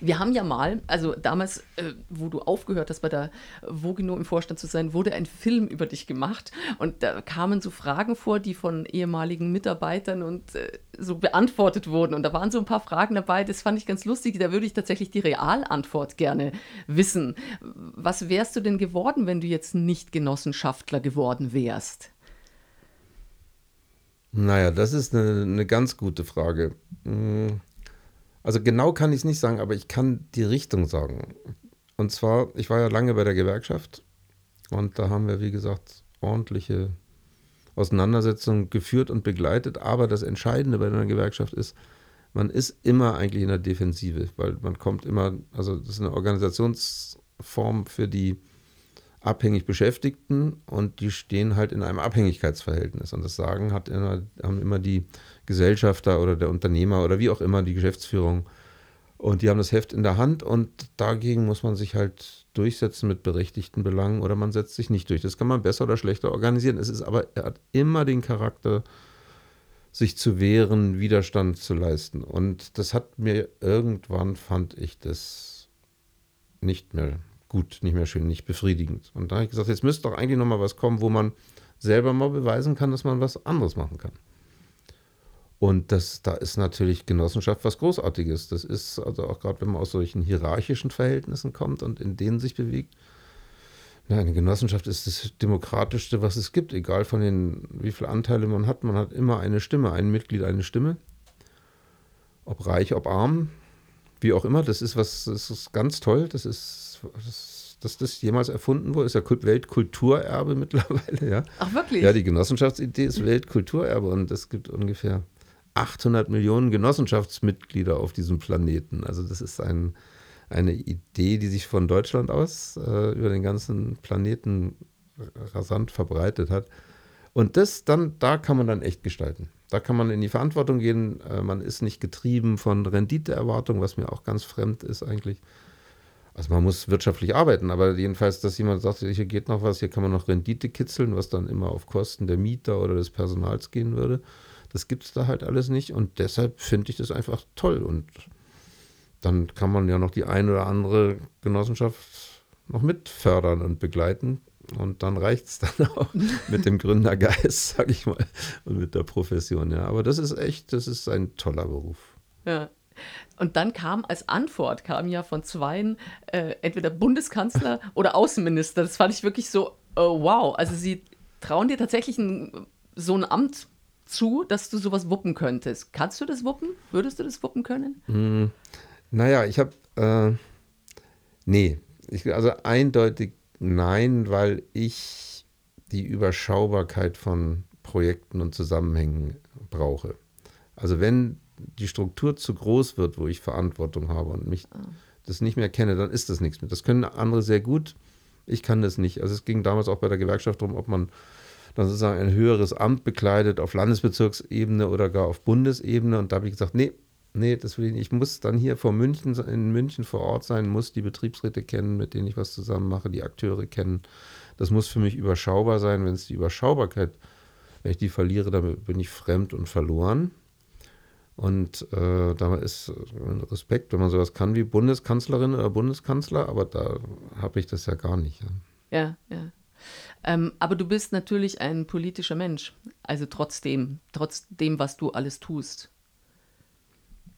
Wir haben ja mal, also damals, äh, wo du aufgehört hast, bei der Vogino im Vorstand zu sein, wurde ein Film über dich gemacht. Und da kamen so Fragen vor, die von ehemaligen Mitarbeitern und äh, so beantwortet wurden. Und da waren so ein paar Fragen dabei, das fand ich ganz lustig. Da würde ich tatsächlich die Realantwort gerne wissen. Was wärst du denn geworden, wenn du jetzt nicht Genossenschaftler geworden wärst? Naja, das ist eine, eine ganz gute Frage. Hm. Also genau kann ich es nicht sagen, aber ich kann die Richtung sagen. Und zwar, ich war ja lange bei der Gewerkschaft und da haben wir, wie gesagt, ordentliche Auseinandersetzungen geführt und begleitet. Aber das Entscheidende bei einer Gewerkschaft ist, man ist immer eigentlich in der Defensive, weil man kommt immer, also das ist eine Organisationsform für die abhängig Beschäftigten und die stehen halt in einem Abhängigkeitsverhältnis. Und das Sagen hat immer, haben immer die Gesellschafter oder der Unternehmer oder wie auch immer die Geschäftsführung. Und die haben das Heft in der Hand und dagegen muss man sich halt durchsetzen mit berechtigten Belangen oder man setzt sich nicht durch. Das kann man besser oder schlechter organisieren. Es ist aber, er hat immer den Charakter, sich zu wehren, Widerstand zu leisten. Und das hat mir irgendwann, fand ich das nicht mehr gut, nicht mehr schön, nicht befriedigend. Und da habe ich gesagt, jetzt müsste doch eigentlich nochmal was kommen, wo man selber mal beweisen kann, dass man was anderes machen kann. Und das, da ist natürlich Genossenschaft was Großartiges. Das ist also auch gerade, wenn man aus solchen hierarchischen Verhältnissen kommt und in denen sich bewegt. Eine Genossenschaft ist das Demokratischste, was es gibt, egal von den, wie viele Anteile man hat. Man hat immer eine Stimme, ein Mitglied, eine Stimme. Ob reich, ob arm, wie auch immer. Das ist was, das ist ganz toll. Das ist das, dass das jemals erfunden wurde, ist ja Weltkulturerbe mittlerweile, ja. Ach, wirklich? Ja, die Genossenschaftsidee ist Weltkulturerbe und es gibt ungefähr 800 Millionen Genossenschaftsmitglieder auf diesem Planeten. Also das ist ein, eine Idee, die sich von Deutschland aus äh, über den ganzen Planeten rasant verbreitet hat. Und das dann, da kann man dann echt gestalten. Da kann man in die Verantwortung gehen. Äh, man ist nicht getrieben von Renditeerwartung, was mir auch ganz fremd ist eigentlich. Also man muss wirtschaftlich arbeiten, aber jedenfalls, dass jemand sagt, hier geht noch was, hier kann man noch Rendite kitzeln, was dann immer auf Kosten der Mieter oder des Personals gehen würde. Das gibt es da halt alles nicht und deshalb finde ich das einfach toll. Und dann kann man ja noch die eine oder andere Genossenschaft noch mit fördern und begleiten. Und dann reicht es dann auch mit dem Gründergeist, sag ich mal, und mit der Profession. Ja, aber das ist echt, das ist ein toller Beruf. Ja. Und dann kam als Antwort, kam ja von zweien äh, entweder Bundeskanzler oder Außenminister. Das fand ich wirklich so, oh, wow. Also sie trauen dir tatsächlich ein, so ein Amt zu, dass du sowas wuppen könntest. Kannst du das wuppen? Würdest du das wuppen können? Mm, naja, ich habe, äh, nee, ich, also eindeutig nein, weil ich die Überschaubarkeit von Projekten und Zusammenhängen brauche. Also wenn die Struktur zu groß wird, wo ich Verantwortung habe und mich ah. das nicht mehr kenne, dann ist das nichts mehr. Das können andere sehr gut. Ich kann das nicht. Also es ging damals auch bei der Gewerkschaft darum, ob man dann sozusagen ein höheres Amt bekleidet auf Landesbezirksebene oder gar auf Bundesebene. Und da habe ich gesagt, nee, nee, das will ich nicht. Ich muss dann hier vor München, in München vor Ort sein, muss die Betriebsräte kennen, mit denen ich was zusammen mache, die Akteure kennen. Das muss für mich überschaubar sein. Wenn es die Überschaubarkeit, wenn ich die verliere, dann bin ich fremd und verloren. Und äh, da ist Respekt, wenn man sowas kann wie Bundeskanzlerin oder Bundeskanzler, aber da habe ich das ja gar nicht. Ja, ja. ja. Ähm, aber du bist natürlich ein politischer Mensch, also trotzdem, trotzdem, was du alles tust.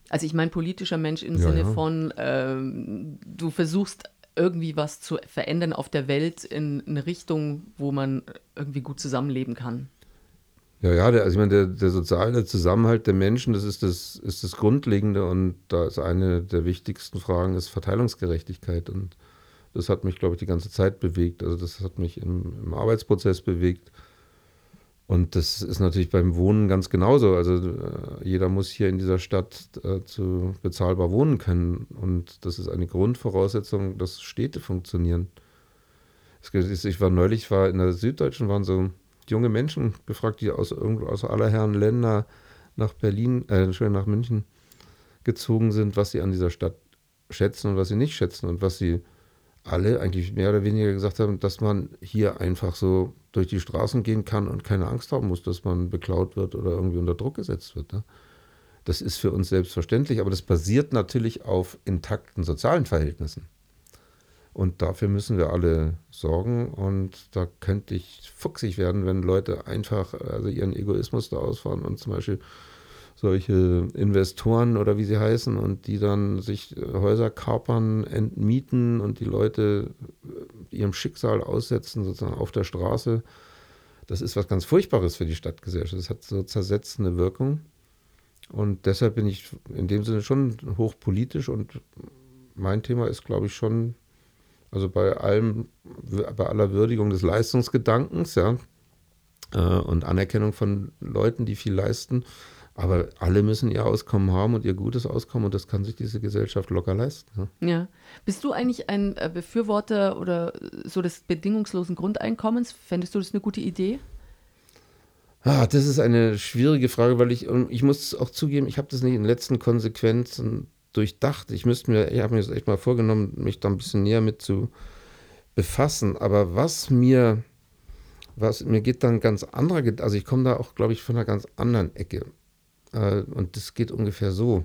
Also ich meine politischer Mensch im ja, Sinne ja. von, ähm, du versuchst irgendwie was zu verändern auf der Welt in eine Richtung, wo man irgendwie gut zusammenleben kann. Ja, ja, der, also ich meine, der, der soziale Zusammenhalt der Menschen, das ist das, ist das Grundlegende und da ist eine der wichtigsten Fragen ist Verteilungsgerechtigkeit und das hat mich, glaube ich, die ganze Zeit bewegt. Also das hat mich im, im Arbeitsprozess bewegt. Und das ist natürlich beim Wohnen ganz genauso. Also äh, jeder muss hier in dieser Stadt äh, zu bezahlbar wohnen können. Und das ist eine Grundvoraussetzung, dass Städte funktionieren. Ich war neulich, war in der Süddeutschen, waren so junge Menschen gefragt, die aus, aus aller Herren Länder nach Berlin, äh, nach München gezogen sind, was sie an dieser Stadt schätzen und was sie nicht schätzen und was sie alle eigentlich mehr oder weniger gesagt haben, dass man hier einfach so durch die Straßen gehen kann und keine Angst haben muss, dass man beklaut wird oder irgendwie unter Druck gesetzt wird. Ne? Das ist für uns selbstverständlich, aber das basiert natürlich auf intakten sozialen Verhältnissen. Und dafür müssen wir alle sorgen. Und da könnte ich fuchsig werden, wenn Leute einfach also ihren Egoismus da ausfahren und zum Beispiel solche Investoren oder wie sie heißen und die dann sich Häuser kapern, entmieten und die Leute ihrem Schicksal aussetzen, sozusagen auf der Straße. Das ist was ganz Furchtbares für die Stadtgesellschaft. Das hat so zersetzende Wirkung. Und deshalb bin ich in dem Sinne schon hochpolitisch und mein Thema ist, glaube ich, schon, also bei allem, bei aller Würdigung des Leistungsgedankens, ja, äh, und Anerkennung von Leuten, die viel leisten, aber alle müssen ihr Auskommen haben und ihr gutes Auskommen und das kann sich diese Gesellschaft locker leisten. Ja. ja. Bist du eigentlich ein äh, Befürworter oder so des bedingungslosen Grundeinkommens? Fändest du das eine gute Idee? Ah, das ist eine schwierige Frage, weil ich, ich muss auch zugeben, ich habe das nicht in den letzten Konsequenzen durchdacht. Ich müsste mir, ich habe mir das echt mal vorgenommen, mich da ein bisschen näher mit zu befassen. Aber was mir, was mir geht dann ganz anderer, also ich komme da auch, glaube ich, von einer ganz anderen Ecke. Äh, und das geht ungefähr so.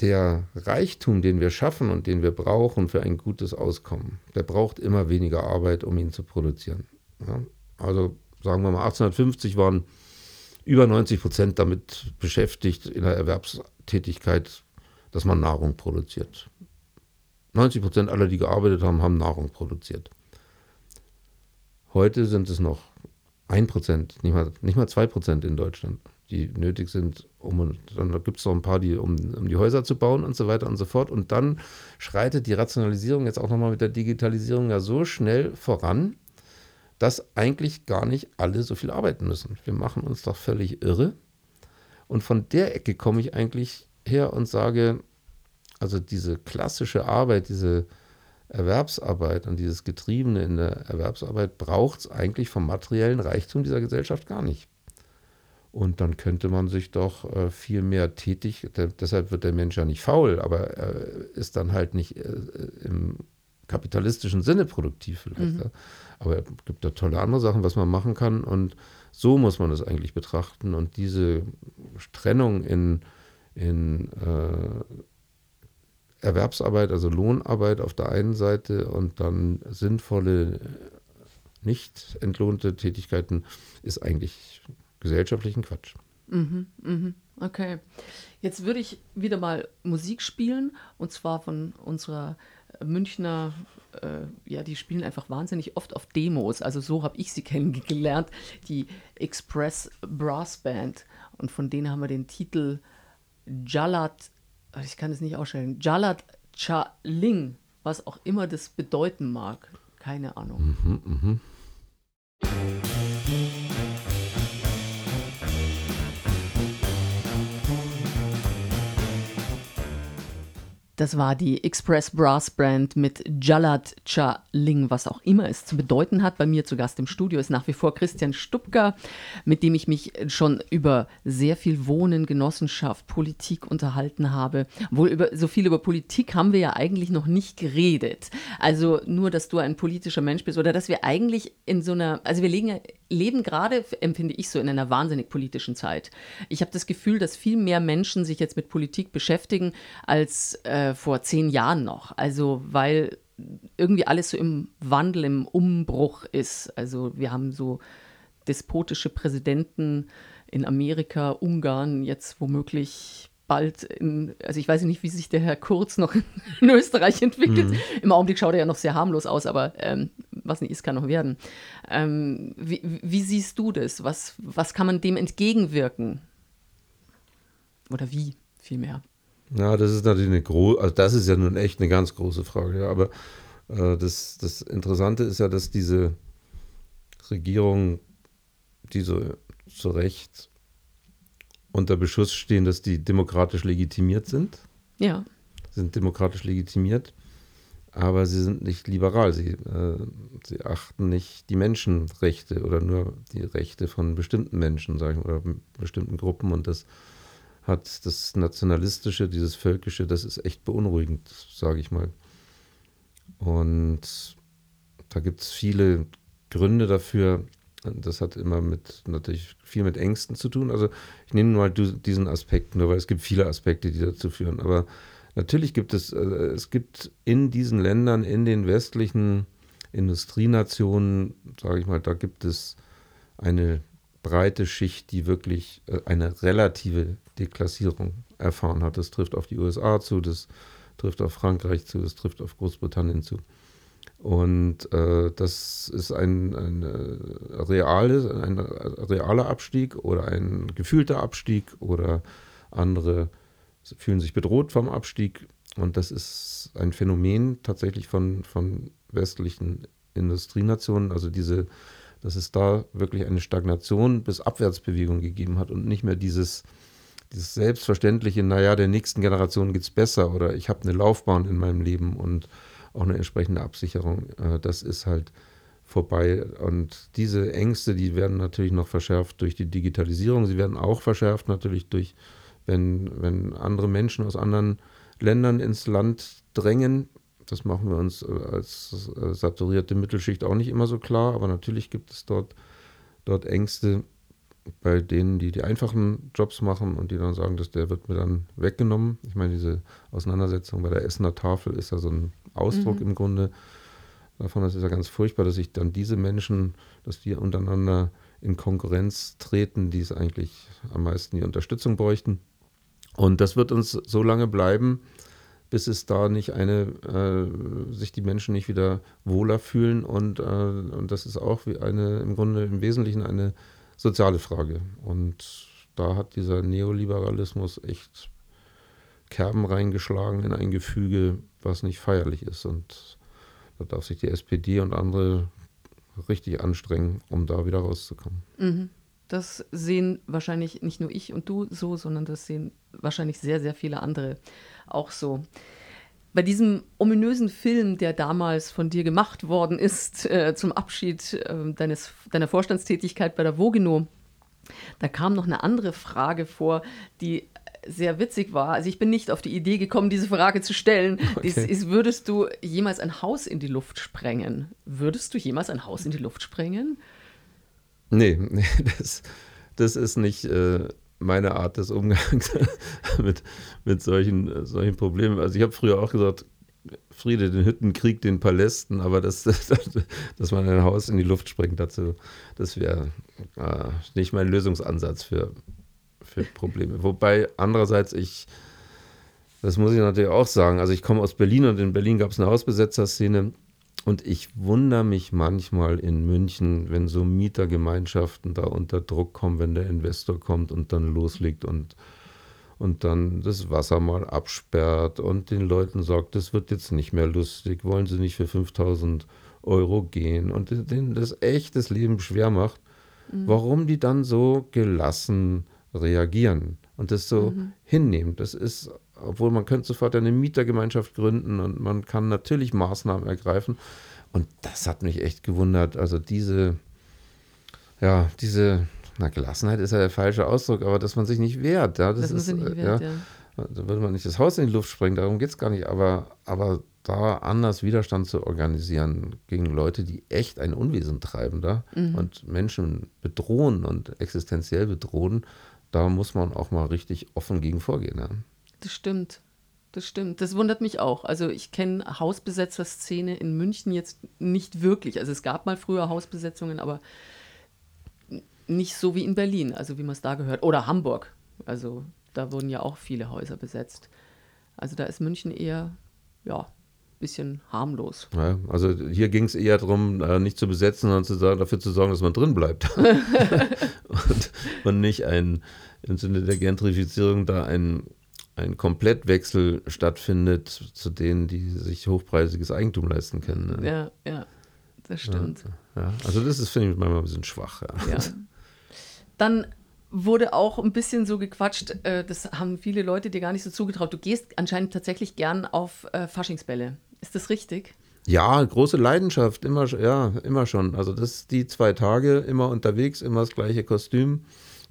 Der Reichtum, den wir schaffen und den wir brauchen für ein gutes Auskommen, der braucht immer weniger Arbeit, um ihn zu produzieren. Ja? Also sagen wir mal 1850 waren über 90 Prozent damit beschäftigt in der Erwerbstätigkeit, dass man Nahrung produziert. 90 Prozent aller, die gearbeitet haben, haben Nahrung produziert. Heute sind es noch 1 Prozent, nicht mal, nicht mal 2 Prozent in Deutschland die nötig sind, um dann gibt es noch ein paar, die, um, um die Häuser zu bauen und so weiter und so fort. Und dann schreitet die Rationalisierung jetzt auch nochmal mit der Digitalisierung ja so schnell voran, dass eigentlich gar nicht alle so viel arbeiten müssen. Wir machen uns doch völlig irre. Und von der Ecke komme ich eigentlich her und sage, also diese klassische Arbeit, diese Erwerbsarbeit und dieses Getriebene in der Erwerbsarbeit braucht es eigentlich vom materiellen Reichtum dieser Gesellschaft gar nicht. Und dann könnte man sich doch äh, viel mehr tätig, de deshalb wird der Mensch ja nicht faul, aber er ist dann halt nicht äh, im kapitalistischen Sinne produktiv vielleicht. Mhm. Aber es gibt da tolle andere Sachen, was man machen kann. Und so muss man es eigentlich betrachten. Und diese Trennung in, in äh, Erwerbsarbeit, also Lohnarbeit auf der einen Seite und dann sinnvolle, nicht entlohnte Tätigkeiten, ist eigentlich gesellschaftlichen Quatsch. Mhm, mhm. Okay. Jetzt würde ich wieder mal Musik spielen und zwar von unserer Münchner, äh, ja, die spielen einfach wahnsinnig oft auf Demos. Also so habe ich sie kennengelernt, die Express Brass Band. Und von denen haben wir den Titel Jalat, ich kann es nicht ausstellen, Jalat Chaling, was auch immer das bedeuten mag. Keine Ahnung. Mhm, mhm. Das war die Express Brass Brand mit Jalad Chaling, was auch immer es zu bedeuten hat. Bei mir zu Gast im Studio ist nach wie vor Christian Stubka, mit dem ich mich schon über sehr viel Wohnen, Genossenschaft, Politik unterhalten habe. Wohl über so viel über Politik haben wir ja eigentlich noch nicht geredet. Also nur, dass du ein politischer Mensch bist oder dass wir eigentlich in so einer, also wir legen, leben gerade, empfinde ich so, in einer wahnsinnig politischen Zeit. Ich habe das Gefühl, dass viel mehr Menschen sich jetzt mit Politik beschäftigen als äh, vor zehn Jahren noch. Also weil irgendwie alles so im Wandel, im Umbruch ist. Also wir haben so despotische Präsidenten in Amerika, Ungarn, jetzt womöglich bald in, also ich weiß nicht, wie sich der Herr Kurz noch in Österreich entwickelt. Mhm. Im Augenblick schaut er ja noch sehr harmlos aus, aber ähm, was nicht ist, kann noch werden. Ähm, wie, wie, siehst du das? Was, was kann man dem entgegenwirken? Oder wie vielmehr? Ja, das ist natürlich eine große, also das ist ja nun echt eine ganz große Frage, ja, aber äh, das, das Interessante ist ja, dass diese Regierungen, die so zu Recht unter Beschuss stehen, dass die demokratisch legitimiert sind. Ja. Sind demokratisch legitimiert, aber sie sind nicht liberal. Sie, äh, sie achten nicht die Menschenrechte oder nur die Rechte von bestimmten Menschen, sagen oder bestimmten Gruppen und das hat das Nationalistische, dieses Völkische, das ist echt beunruhigend, sage ich mal. Und da gibt es viele Gründe dafür. Das hat immer mit natürlich viel mit Ängsten zu tun. Also ich nehme mal diesen Aspekt nur, weil es gibt viele Aspekte, die dazu führen. Aber natürlich gibt es, äh, es gibt in diesen Ländern, in den westlichen Industrienationen, sage ich mal, da gibt es eine breite Schicht, die wirklich äh, eine relative Deklassierung erfahren hat. Das trifft auf die USA zu, das trifft auf Frankreich zu, das trifft auf Großbritannien zu. Und äh, das ist ein, ein, äh, reales, ein realer Abstieg oder ein gefühlter Abstieg oder andere fühlen sich bedroht vom Abstieg. Und das ist ein Phänomen tatsächlich von, von westlichen Industrienationen. Also diese, dass es da wirklich eine Stagnation bis Abwärtsbewegung gegeben hat und nicht mehr dieses, dieses selbstverständliche, naja, der nächsten Generation geht es besser oder ich habe eine Laufbahn in meinem Leben und auch eine entsprechende Absicherung. Äh, das ist halt vorbei. Und diese Ängste, die werden natürlich noch verschärft durch die Digitalisierung. Sie werden auch verschärft natürlich durch, wenn, wenn andere Menschen aus anderen Ländern ins Land drängen. Das machen wir uns äh, als äh, saturierte Mittelschicht auch nicht immer so klar, aber natürlich gibt es dort, dort Ängste bei denen, die die einfachen Jobs machen und die dann sagen, dass der wird mir dann weggenommen. Ich meine, diese Auseinandersetzung bei der Essener Tafel ist ja so ein Ausdruck mhm. im Grunde davon. Das ist ja ganz furchtbar, dass sich dann diese Menschen, dass die untereinander in Konkurrenz treten, die es eigentlich am meisten die Unterstützung bräuchten. Und das wird uns so lange bleiben, bis es da nicht eine, äh, sich die Menschen nicht wieder wohler fühlen. Und, äh, und das ist auch wie eine, im Grunde im Wesentlichen eine soziale Frage. Und da hat dieser Neoliberalismus echt Kerben reingeschlagen in ein Gefüge, was nicht feierlich ist. Und da darf sich die SPD und andere richtig anstrengen, um da wieder rauszukommen. Mhm. Das sehen wahrscheinlich nicht nur ich und du so, sondern das sehen wahrscheinlich sehr, sehr viele andere auch so. Bei diesem ominösen Film, der damals von dir gemacht worden ist, äh, zum Abschied äh, deines, deiner Vorstandstätigkeit bei der Vogino, da kam noch eine andere Frage vor, die sehr witzig war. Also ich bin nicht auf die Idee gekommen, diese Frage zu stellen. Okay. Ist, ist, würdest du jemals ein Haus in die Luft sprengen? Würdest du jemals ein Haus in die Luft sprengen? Nee, nee das, das ist nicht äh, meine Art des Umgangs mit, mit solchen, solchen Problemen. Also ich habe früher auch gesagt, Friede, den Hüttenkrieg, den Palästen, aber das, dass man ein Haus in die Luft sprengt, dazu, das wäre äh, nicht mein Lösungsansatz für, für Probleme. Wobei andererseits ich, das muss ich natürlich auch sagen, also ich komme aus Berlin und in Berlin gab es eine Hausbesetzerszene und ich wundere mich manchmal in München, wenn so Mietergemeinschaften da unter Druck kommen, wenn der Investor kommt und dann loslegt und, und dann das Wasser mal absperrt und den Leuten sagt, das wird jetzt nicht mehr lustig, wollen sie nicht für 5000 Euro gehen und denen das echt das Leben schwer macht, mhm. warum die dann so gelassen reagieren und das so mhm. hinnehmen. Das ist, obwohl man könnte sofort eine Mietergemeinschaft gründen und man kann natürlich Maßnahmen ergreifen. Und das hat mich echt gewundert. Also diese, ja, diese, na, Gelassenheit ist ja der falsche Ausdruck, aber dass man sich nicht wehrt. Ja, das, das ist, nicht wehrt, ja, ja. Da würde man nicht das Haus in die Luft sprengen, darum geht es gar nicht. Aber, aber da anders Widerstand zu organisieren gegen Leute, die echt ein Unwesen treiben da mhm. und Menschen bedrohen und existenziell bedrohen, da muss man auch mal richtig offen gegen vorgehen. Ja. Das stimmt. Das stimmt. Das wundert mich auch. Also ich kenne Hausbesetzer-Szene in München jetzt nicht wirklich. Also es gab mal früher Hausbesetzungen, aber nicht so wie in Berlin, also wie man es da gehört. Oder Hamburg. Also da wurden ja auch viele Häuser besetzt. Also da ist München eher, ja, bisschen harmlos. Ja, also hier ging es eher darum, äh, nicht zu besetzen, sondern zu sagen, dafür zu sorgen, dass man drin bleibt. und man nicht ein, im Sinne der Gentrifizierung da ein, ein Komplettwechsel stattfindet zu denen, die sich hochpreisiges Eigentum leisten können. Ne? Ja, ja, das stimmt. Ja, ja. Also das ist, finde ich, manchmal ein bisschen schwach. Ja. Dann wurde auch ein bisschen so gequatscht, äh, das haben viele Leute dir gar nicht so zugetraut. Du gehst anscheinend tatsächlich gern auf äh, Faschingsbälle. Ist das richtig? Ja, große Leidenschaft, immer, ja, immer schon. Also das die zwei Tage immer unterwegs, immer das gleiche Kostüm,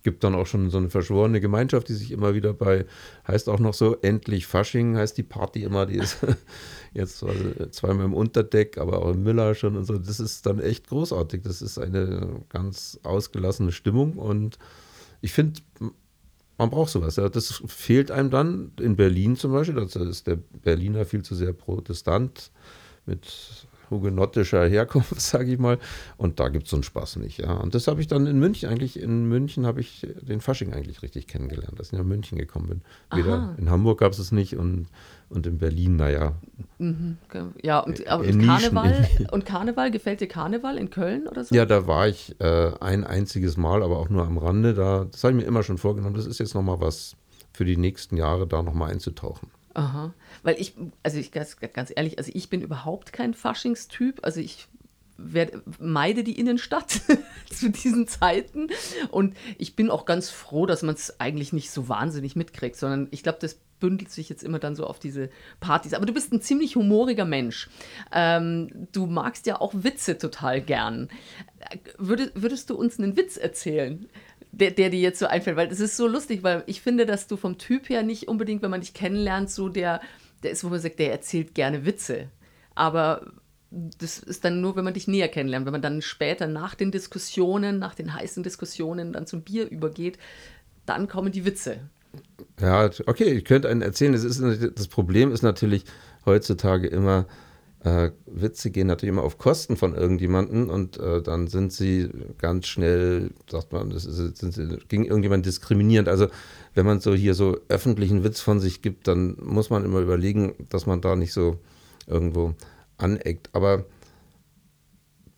gibt dann auch schon so eine verschworene Gemeinschaft, die sich immer wieder bei, heißt auch noch so, endlich Fasching heißt die Party immer, die ist jetzt zweimal im Unterdeck, aber auch im Müller schon und so. Das ist dann echt großartig. Das ist eine ganz ausgelassene Stimmung und ich finde, man braucht sowas. Das fehlt einem dann in Berlin zum Beispiel. Da ist der Berliner viel zu sehr Protestant mit hugenottischer Herkunft, sage ich mal. Und da gibt es so einen Spaß nicht. Ja. Und das habe ich dann in München eigentlich, in München habe ich den Fasching eigentlich richtig kennengelernt, dass ich nach München gekommen bin. Weder Aha. in Hamburg gab es es nicht und, und in Berlin, naja. Mhm. Ja, und, aber und Karneval, und Karneval, gefällt dir Karneval in Köln oder so? Ja, da war ich äh, ein einziges Mal, aber auch nur am Rande. Da, das habe ich mir immer schon vorgenommen. Das ist jetzt nochmal was für die nächsten Jahre, da nochmal einzutauchen. Aha. Weil ich, also ich ganz, ganz ehrlich, also ich bin überhaupt kein Faschingstyp. Also ich werd, meide die Innenstadt zu diesen Zeiten. Und ich bin auch ganz froh, dass man es eigentlich nicht so wahnsinnig mitkriegt, sondern ich glaube, das bündelt sich jetzt immer dann so auf diese Partys. Aber du bist ein ziemlich humoriger Mensch. Ähm, du magst ja auch Witze total gern. Würde, würdest du uns einen Witz erzählen? Der, der dir jetzt so einfällt, weil es ist so lustig, weil ich finde, dass du vom Typ her nicht unbedingt, wenn man dich kennenlernt, so der, der ist, wo man sagt, der erzählt gerne Witze. Aber das ist dann nur, wenn man dich näher kennenlernt, wenn man dann später nach den Diskussionen, nach den heißen Diskussionen dann zum Bier übergeht, dann kommen die Witze. Ja, okay, ich könnte einen erzählen. Das, ist, das Problem ist natürlich heutzutage immer, äh, Witze gehen natürlich immer auf Kosten von irgendjemandem und äh, dann sind sie ganz schnell, sagt man, das ist, sind sie gegen irgendjemand diskriminierend. Also wenn man so hier so öffentlichen Witz von sich gibt, dann muss man immer überlegen, dass man da nicht so irgendwo aneckt. Aber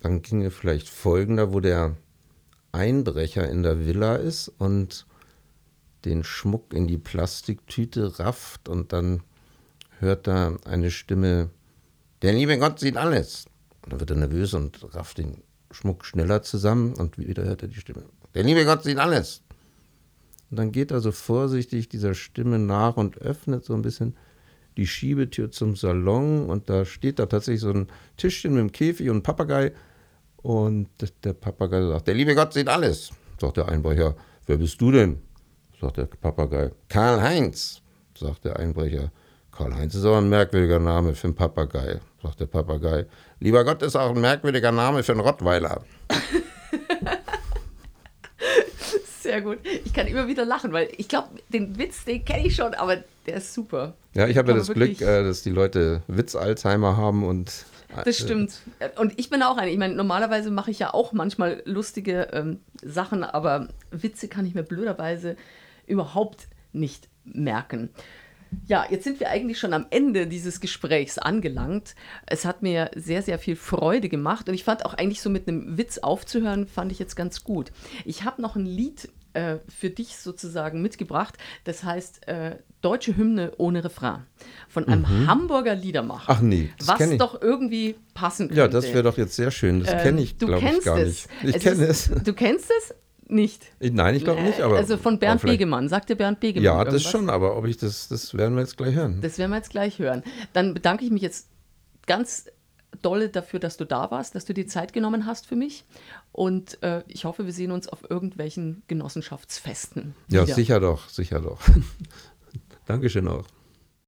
dann ginge vielleicht folgender, wo der Einbrecher in der Villa ist und den Schmuck in die Plastiktüte rafft und dann hört da eine Stimme, der liebe Gott sieht alles. Und dann wird er nervös und rafft den Schmuck schneller zusammen und wieder hört er die Stimme. Der liebe Gott sieht alles. Und dann geht er so vorsichtig dieser Stimme nach und öffnet so ein bisschen die Schiebetür zum Salon und da steht da tatsächlich so ein Tischchen mit einem Käfig und Papagei und der Papagei sagt, der liebe Gott sieht alles. Sagt der Einbrecher, wer bist du denn? Sagt der Papagei, Karl-Heinz, sagt der Einbrecher. Karl-Heinz ist aber ein merkwürdiger Name für einen Papagei, sagt der Papagei. Lieber Gott ist auch ein merkwürdiger Name für einen Rottweiler. Sehr gut. Ich kann immer wieder lachen, weil ich glaube, den Witz, den kenne ich schon, aber der ist super. Ja, ich habe ja das Glück, äh, dass die Leute Witz-Alzheimer haben und. Äh, das stimmt. Und ich bin auch eine. Ich meine, normalerweise mache ich ja auch manchmal lustige ähm, Sachen, aber Witze kann ich mir blöderweise überhaupt nicht merken. Ja, jetzt sind wir eigentlich schon am Ende dieses Gesprächs angelangt. Es hat mir sehr, sehr viel Freude gemacht und ich fand auch eigentlich so mit einem Witz aufzuhören, fand ich jetzt ganz gut. Ich habe noch ein Lied äh, für dich sozusagen mitgebracht, das heißt äh, Deutsche Hymne ohne Refrain von einem mhm. Hamburger Liedermacher. Ach nee, das was doch irgendwie passen könnte. Ja, das wäre doch jetzt sehr schön. Das kenne ich, glaube ich, gar es. nicht. Ich kenne es. Du kennst es? Nicht. Nein, ich glaube nicht, aber. Also von Bernd Begemann. Sagt dir Bernd Begemann? Ja, das schon, aber ob ich das, das werden wir jetzt gleich hören. Das werden wir jetzt gleich hören. Dann bedanke ich mich jetzt ganz dolle dafür, dass du da warst, dass du die Zeit genommen hast für mich. Und äh, ich hoffe, wir sehen uns auf irgendwelchen Genossenschaftsfesten. Ja, wieder. sicher doch, sicher doch. Dankeschön auch.